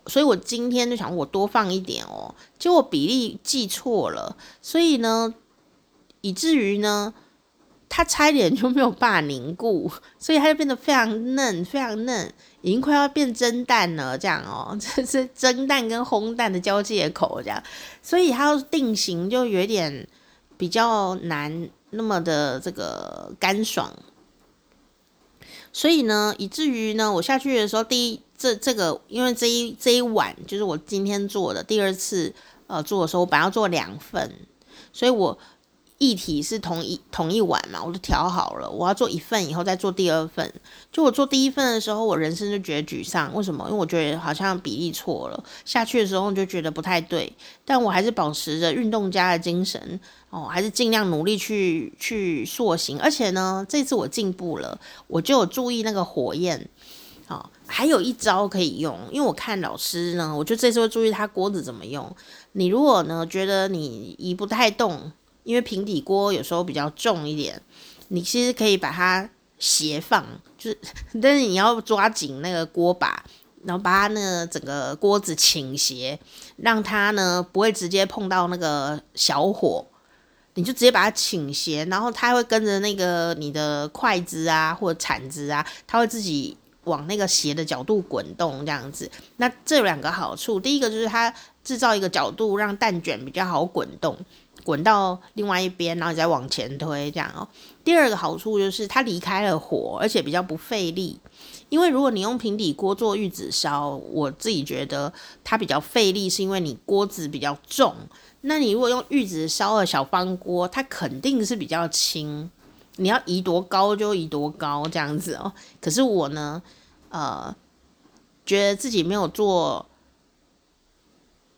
所以我今天就想我多放一点哦，结果比例记错了，所以呢，以至于呢。它差一点就没有办法凝固，所以它就变得非常嫩，非常嫩，已经快要变蒸蛋了，这样哦，[laughs] 这是蒸蛋跟烘蛋的交界口，这样，所以它要定型就有点比较难，那么的这个干爽，所以呢，以至于呢，我下去的时候，第一这这个，因为这一这一碗就是我今天做的第二次呃做的时候，我本来要做两份，所以我。一体是同一同一碗嘛，我就调好了。我要做一份以后再做第二份。就我做第一份的时候，我人生就觉得沮丧。为什么？因为我觉得好像比例错了。下去的时候就觉得不太对，但我还是保持着运动家的精神哦，还是尽量努力去去塑形。而且呢，这次我进步了，我就有注意那个火焰。哦，还有一招可以用，因为我看老师呢，我就这次会注意他锅子怎么用。你如果呢觉得你移不太动。因为平底锅有时候比较重一点，你其实可以把它斜放，就是，但是你要抓紧那个锅把，然后把它那个整个锅子倾斜，让它呢不会直接碰到那个小火，你就直接把它倾斜，然后它会跟着那个你的筷子啊或者铲子啊，它会自己往那个斜的角度滚动这样子。那这两个好处，第一个就是它制造一个角度，让蛋卷比较好滚动。滚到另外一边，然后你再往前推，这样哦。第二个好处就是它离开了火，而且比较不费力。因为如果你用平底锅做玉子烧，我自己觉得它比较费力，是因为你锅子比较重。那你如果用玉子烧的小方锅，它肯定是比较轻，你要移多高就移多高这样子哦。可是我呢，呃，觉得自己没有做。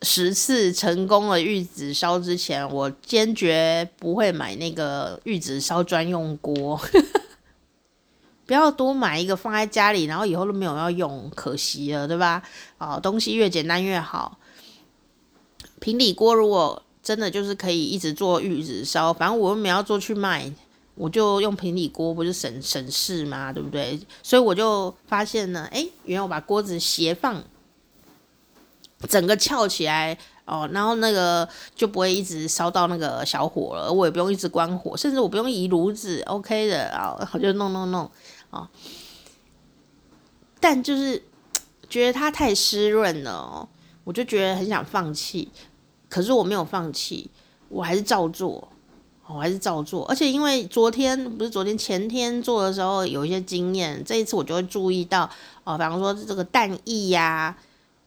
十次成功的玉子烧之前，我坚决不会买那个玉子烧专用锅。[laughs] 不要多买一个放在家里，然后以后都没有要用，可惜了，对吧？啊，东西越简单越好。平底锅如果真的就是可以一直做玉子烧，反正我又没要做去卖，我就用平底锅，不就省省事嘛，对不对？所以我就发现呢，诶，原来我把锅子斜放。整个翘起来哦，然后那个就不会一直烧到那个小火了，我也不用一直关火，甚至我不用移炉子，OK 的啊，我就弄弄弄、哦。但就是觉得它太湿润了哦，我就觉得很想放弃，可是我没有放弃，我还是照做，我还是照做。而且因为昨天不是昨天前天做的时候有一些经验，这一次我就会注意到哦，比方说这个蛋液呀。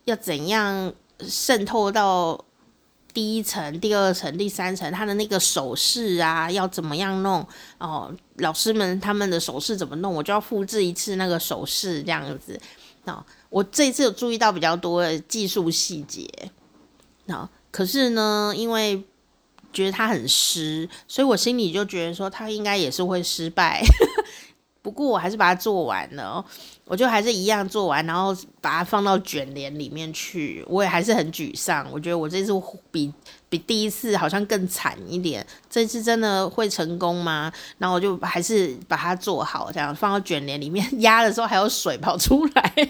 要怎样渗透到第一层、第二层、第三层？他的那个手势啊，要怎么样弄？哦，老师们他们的手势怎么弄？我就要复制一次那个手势，这样子。哦，我这次有注意到比较多的技术细节。哦，可是呢，因为觉得他很湿，所以我心里就觉得说，他应该也是会失败。[laughs] 不过我还是把它做完了，我就还是一样做完，然后把它放到卷帘里面去。我也还是很沮丧，我觉得我这次比比第一次好像更惨一点。这次真的会成功吗？然后我就还是把它做好，这样放到卷帘里面 [laughs] 压的时候还有水跑出来，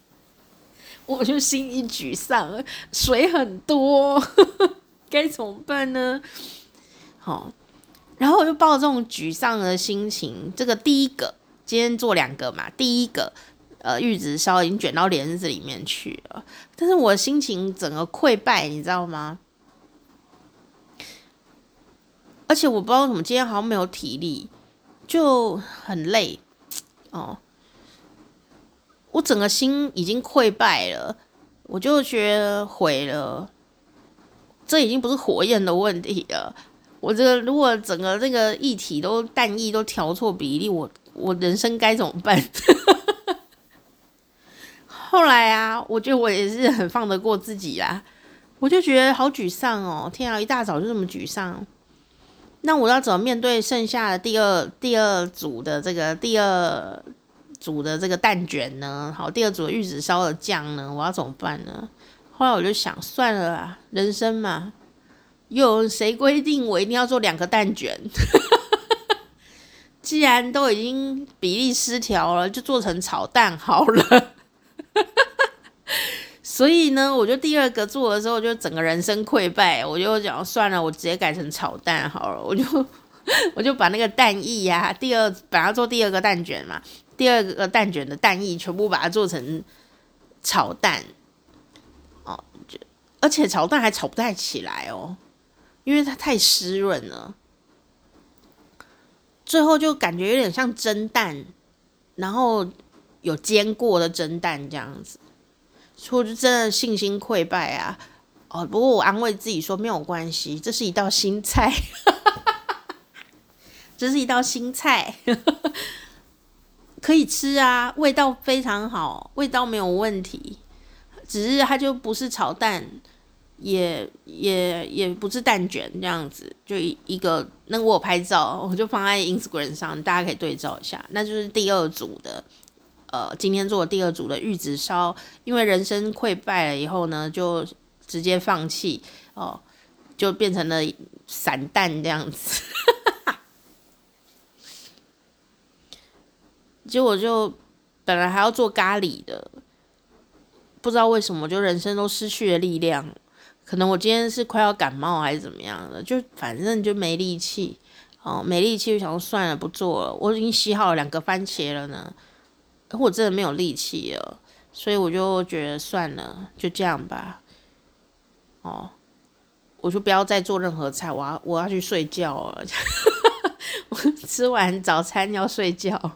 [laughs] 我就心里沮丧，水很多，[laughs] 该怎么办呢？好。然后我就抱着这种沮丧的心情，这个第一个今天做两个嘛，第一个呃玉子烧已经卷到帘子里面去了，但是我心情整个溃败，你知道吗？而且我不知道为什么今天好像没有体力，就很累哦。我整个心已经溃败了，我就觉得毁了，这已经不是火焰的问题了。我这个如果整个这个液体都蛋液都调错比例，我我人生该怎么办？[laughs] 后来啊，我觉得我也是很放得过自己啦，我就觉得好沮丧哦！天啊，一大早就这么沮丧，那我要怎么面对剩下的第二第二组的这个第二组的这个蛋卷呢？好，第二组的玉子烧的酱呢？我要怎么办呢？后来我就想，算了啦，人生嘛。有谁规定我一定要做两个蛋卷？[laughs] 既然都已经比例失调了，就做成炒蛋好了。[laughs] 所以呢，我就第二个做的时候，就整个人生溃败。我就讲算了，我直接改成炒蛋好了。我就 [laughs] 我就把那个蛋液呀、第二把它做第二个蛋卷嘛，第二个蛋卷的蛋液全部把它做成炒蛋。哦，就而且炒蛋还炒不太起来哦。因为它太湿润了，最后就感觉有点像蒸蛋，然后有煎过的蒸蛋这样子，所以我就真的信心溃败啊！哦，不过我安慰自己说没有关系，这是一道新菜，[laughs] 这是一道新菜，[laughs] 可以吃啊，味道非常好，味道没有问题，只是它就不是炒蛋。也也也不是蛋卷这样子，就一一个，那我拍照，我就放在 Instagram 上，大家可以对照一下。那就是第二组的，呃，今天做的第二组的玉子烧，因为人生溃败了以后呢，就直接放弃哦，就变成了散蛋这样子。[laughs] 结果就本来还要做咖喱的，不知道为什么，就人生都失去了力量。可能我今天是快要感冒还是怎么样的，就反正就没力气，哦，没力气就想算了，不做了。我已经洗好了两个番茄了呢，可我真的没有力气了，所以我就觉得算了，就这样吧。哦，我就不要再做任何菜，我要我要去睡觉了。[laughs] 我吃完早餐要睡觉，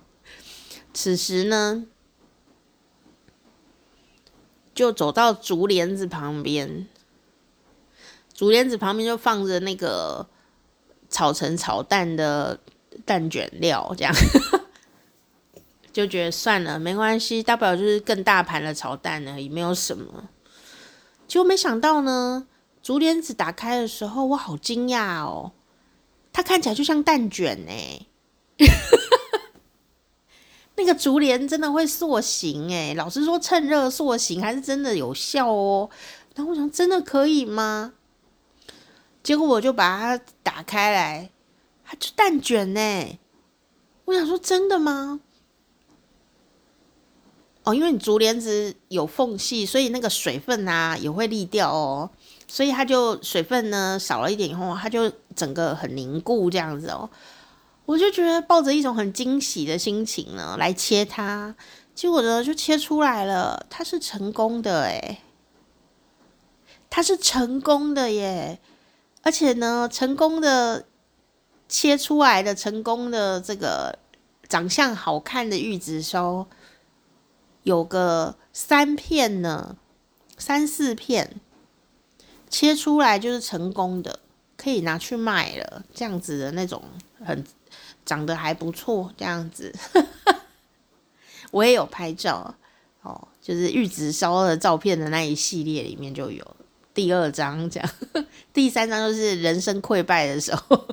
此时呢，就走到竹帘子旁边。竹帘子旁边就放着那个炒成炒蛋的蛋卷料，这样 [laughs] 就觉得算了，没关系，大不了就是更大盘的炒蛋而已，没有什么。结果没想到呢，竹帘子打开的时候，我好惊讶哦，它看起来就像蛋卷哎，[laughs] 那个竹帘真的会塑形哎，老实说趁热塑形还是真的有效哦。然后我想，真的可以吗？结果我就把它打开来，它就蛋卷呢。我想说真的吗？哦，因为你竹帘子有缝隙，所以那个水分啊也会沥掉哦。所以它就水分呢少了一点以后，它就整个很凝固这样子哦。我就觉得抱着一种很惊喜的心情呢来切它，结果呢就切出来了，它是成功的诶，它是成功的耶。而且呢，成功的切出来的成功的这个长相好看的玉子烧，有个三片呢，三四片切出来就是成功的，可以拿去卖了。这样子的那种很长得还不错，这样子，[laughs] 我也有拍照哦，就是玉子烧的照片的那一系列里面就有。第二章讲，[laughs] 第三章就是人生溃败的时候，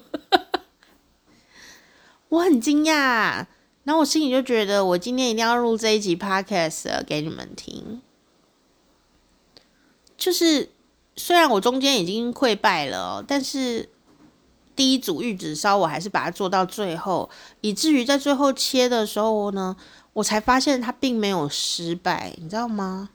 [laughs] 我很惊讶，然后我心里就觉得，我今天一定要录这一集 podcast 给你们听。就是虽然我中间已经溃败了，但是第一组玉子烧我还是把它做到最后，以至于在最后切的时候呢，我才发现它并没有失败，你知道吗？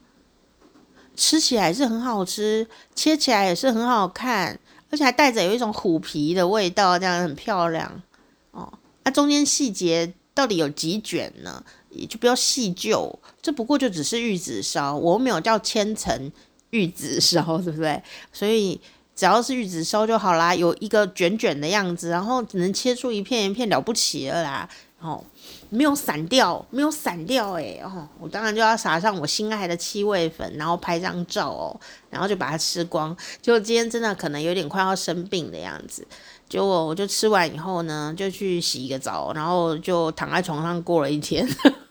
吃起来是很好吃，切起来也是很好看，而且还带着有一种虎皮的味道，这样很漂亮哦。那、中间细节到底有几卷呢？也就不要细究，这不过就只是玉子烧，我没有叫千层玉子烧，对不对？所以只要是玉子烧就好啦，有一个卷卷的样子，然后只能切出一片一片了不起了啦，哦。没有散掉，没有散掉诶。哦，我当然就要撒上我心爱的七味粉，然后拍张照哦，然后就把它吃光。就今天真的可能有点快要生病的样子，结果我就吃完以后呢，就去洗一个澡，然后就躺在床上过了一天，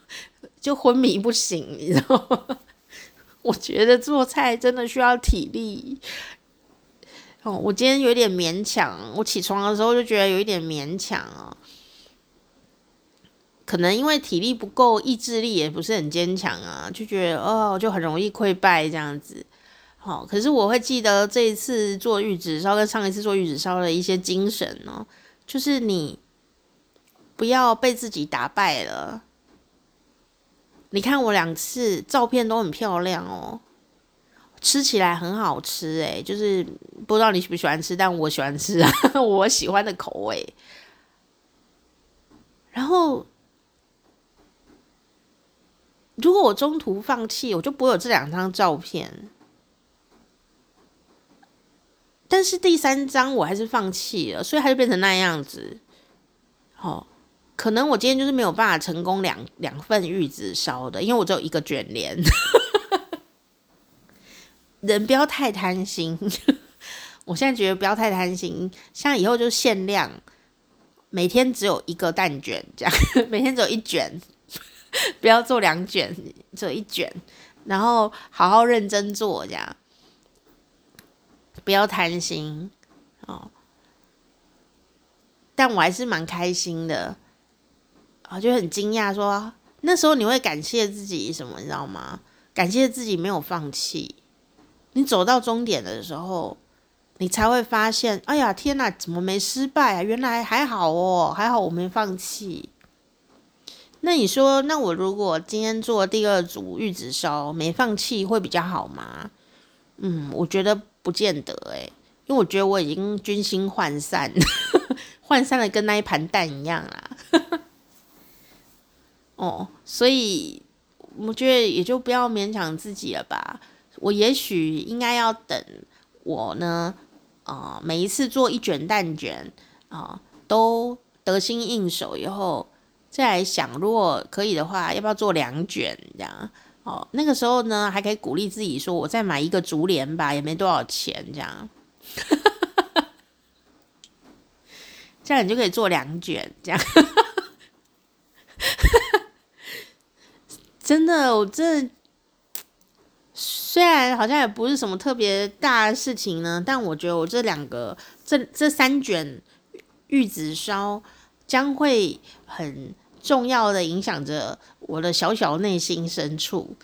[laughs] 就昏迷不醒，你知道吗？[laughs] 我觉得做菜真的需要体力。哦，我今天有点勉强，我起床的时候就觉得有一点勉强哦。可能因为体力不够，意志力也不是很坚强啊，就觉得哦，就很容易溃败这样子。好，可是我会记得这一次做玉子烧跟上一次做玉子烧的一些精神哦，就是你不要被自己打败了。你看我两次照片都很漂亮哦，吃起来很好吃诶，就是不知道你喜不喜欢吃，但我喜欢吃啊，[laughs] 我喜欢的口味。然后。如果我中途放弃，我就不会有这两张照片。但是第三张我还是放弃了，所以它就变成那样子。好，可能我今天就是没有办法成功两两份玉子烧的，因为我只有一个卷帘。[laughs] 人不要太贪心，[laughs] 我现在觉得不要太贪心，像以后就限量，每天只有一个蛋卷，这样 [laughs] 每天只有一卷，[laughs] 不要做两卷，只有一卷，然后好好认真做，这样不要贪心哦。但我还是蛮开心的。啊就很惊讶，说那时候你会感谢自己什么？你知道吗？感谢自己没有放弃。你走到终点的时候，你才会发现，哎呀，天哪，怎么没失败啊？原来还好哦，还好我没放弃。那你说，那我如果今天做第二组玉子烧，没放弃会比较好吗？嗯，我觉得不见得诶，因为我觉得我已经军心涣散，[laughs] 涣散的跟那一盘蛋一样啦。[laughs] 哦，所以我觉得也就不要勉强自己了吧。我也许应该要等我呢，啊、每一次做一卷蛋卷啊、都得心应手以后，再来想，如果可以的话，要不要做两卷这样？哦，那个时候呢，还可以鼓励自己说，我再买一个竹帘吧，也没多少钱这样。[laughs] 这样你就可以做两卷这样。[laughs] 真的，我这虽然好像也不是什么特别大的事情呢，但我觉得我这两个这这三卷玉子烧将会很重要的影响着我的小小内心深处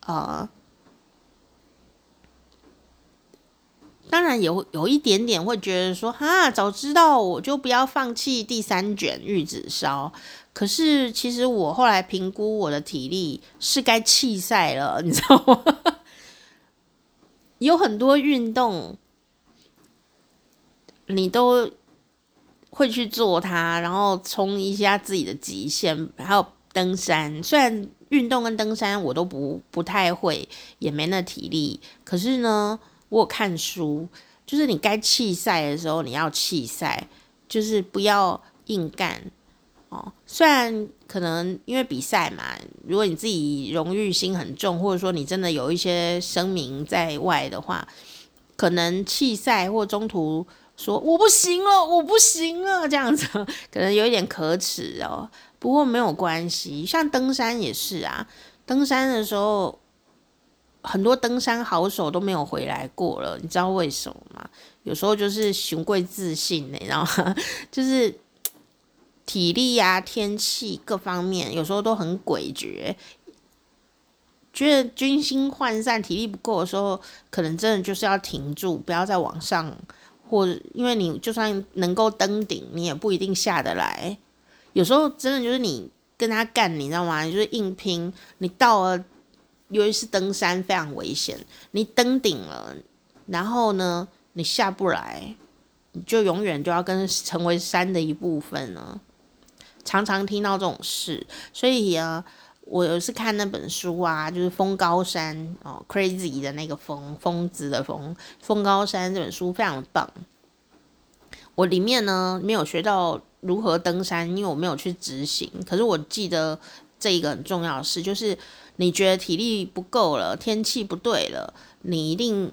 啊。当然有有一点点会觉得说，哈，早知道我就不要放弃第三卷玉子烧。可是其实我后来评估我的体力是该弃赛了，[laughs] 你知道吗？有很多运动你都会去做它，然后冲一下自己的极限，还有登山。虽然运动跟登山我都不不太会，也没那体力，可是呢。我有看书，就是你该弃赛的时候你要弃赛，就是不要硬干哦。虽然可能因为比赛嘛，如果你自己荣誉心很重，或者说你真的有一些声名在外的话，可能弃赛或中途说我不行了，我不行了这样子，可能有一点可耻哦。不过没有关系，像登山也是啊，登山的时候。很多登山好手都没有回来过了，你知道为什么吗？有时候就是雄贵自信，你知道吗？[laughs] 就是体力啊、天气各方面，有时候都很诡谲。觉得军心涣散、体力不够的时候，可能真的就是要停住，不要再往上，或因为你就算能够登顶，你也不一定下得来。有时候真的就是你跟他干，你知道吗？就是硬拼，你到了。尤其是登山非常危险，你登顶了，然后呢，你下不来，你就永远就要跟成为山的一部分了。常常听到这种事，所以啊，我有一次看那本书啊，就是《疯高山》哦，Crazy 的那个峰，疯子的疯，《峰高山》这本书非常棒。我里面呢没有学到如何登山，因为我没有去执行。可是我记得这一个很重要的事就是。你觉得体力不够了，天气不对了，你一定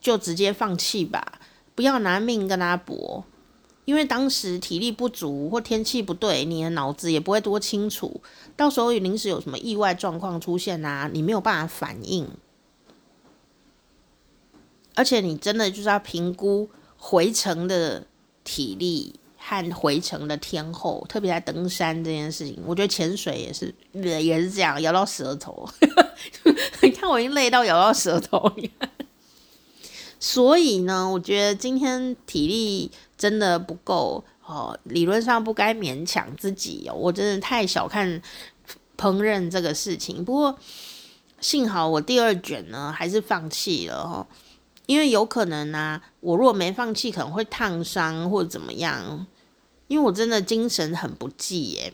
就直接放弃吧，不要拿命跟他搏，因为当时体力不足或天气不对，你的脑子也不会多清楚，到时候临时有什么意外状况出现啊，你没有办法反应，而且你真的就是要评估回程的体力。和回程的天候，特别在登山这件事情，我觉得潜水也是，也是这样，咬到舌头。[laughs] 你看我已经累到咬到舌头。[laughs] 所以呢，我觉得今天体力真的不够哦，理论上不该勉强自己哦。我真的太小看烹饪这个事情。不过幸好我第二卷呢，还是放弃了哦。因为有可能呢、我如果没放弃，可能会烫伤或者怎么样。因为我真的精神很不济耶，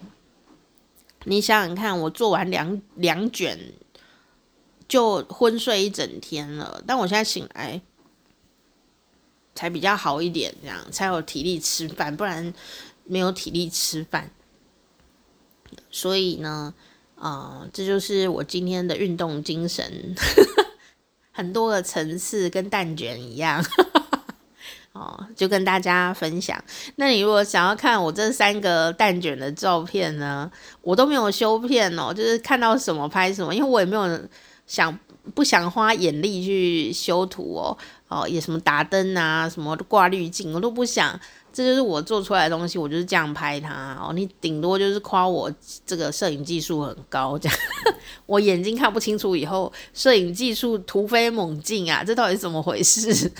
你想想看，我做完两两卷就昏睡一整天了，但我现在醒来才比较好一点，这样才有体力吃饭，不然没有体力吃饭。所以呢，啊、这就是我今天的运动精神，[laughs] 很多个层次跟蛋卷一样。[laughs] 哦，就跟大家分享。那你如果想要看我这三个蛋卷的照片呢，我都没有修片哦，就是看到什么拍什么，因为我也没有想不想花眼力去修图哦，哦，也什么打灯啊，什么挂滤镜，我都不想。这就是我做出来的东西，我就是这样拍它哦。你顶多就是夸我这个摄影技术很高，这样 [laughs] 我眼睛看不清楚以后，摄影技术突飞猛进啊，这到底怎么回事？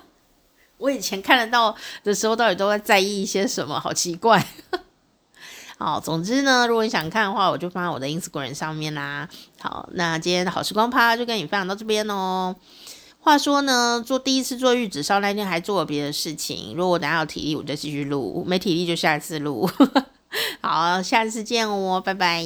[laughs] 我以前看得到的时候，到底都在在意一些什么？好奇怪。好，总之呢，如果你想看的话，我就放在我的 Instagram 上面啦。好，那今天的好时光趴就跟你分享到这边哦。话说呢，做第一次做玉子烧那天还做了别的事情。如果我等下有体力，我就继续录；没体力就下一次录。[laughs] 好，下次见哦，拜拜。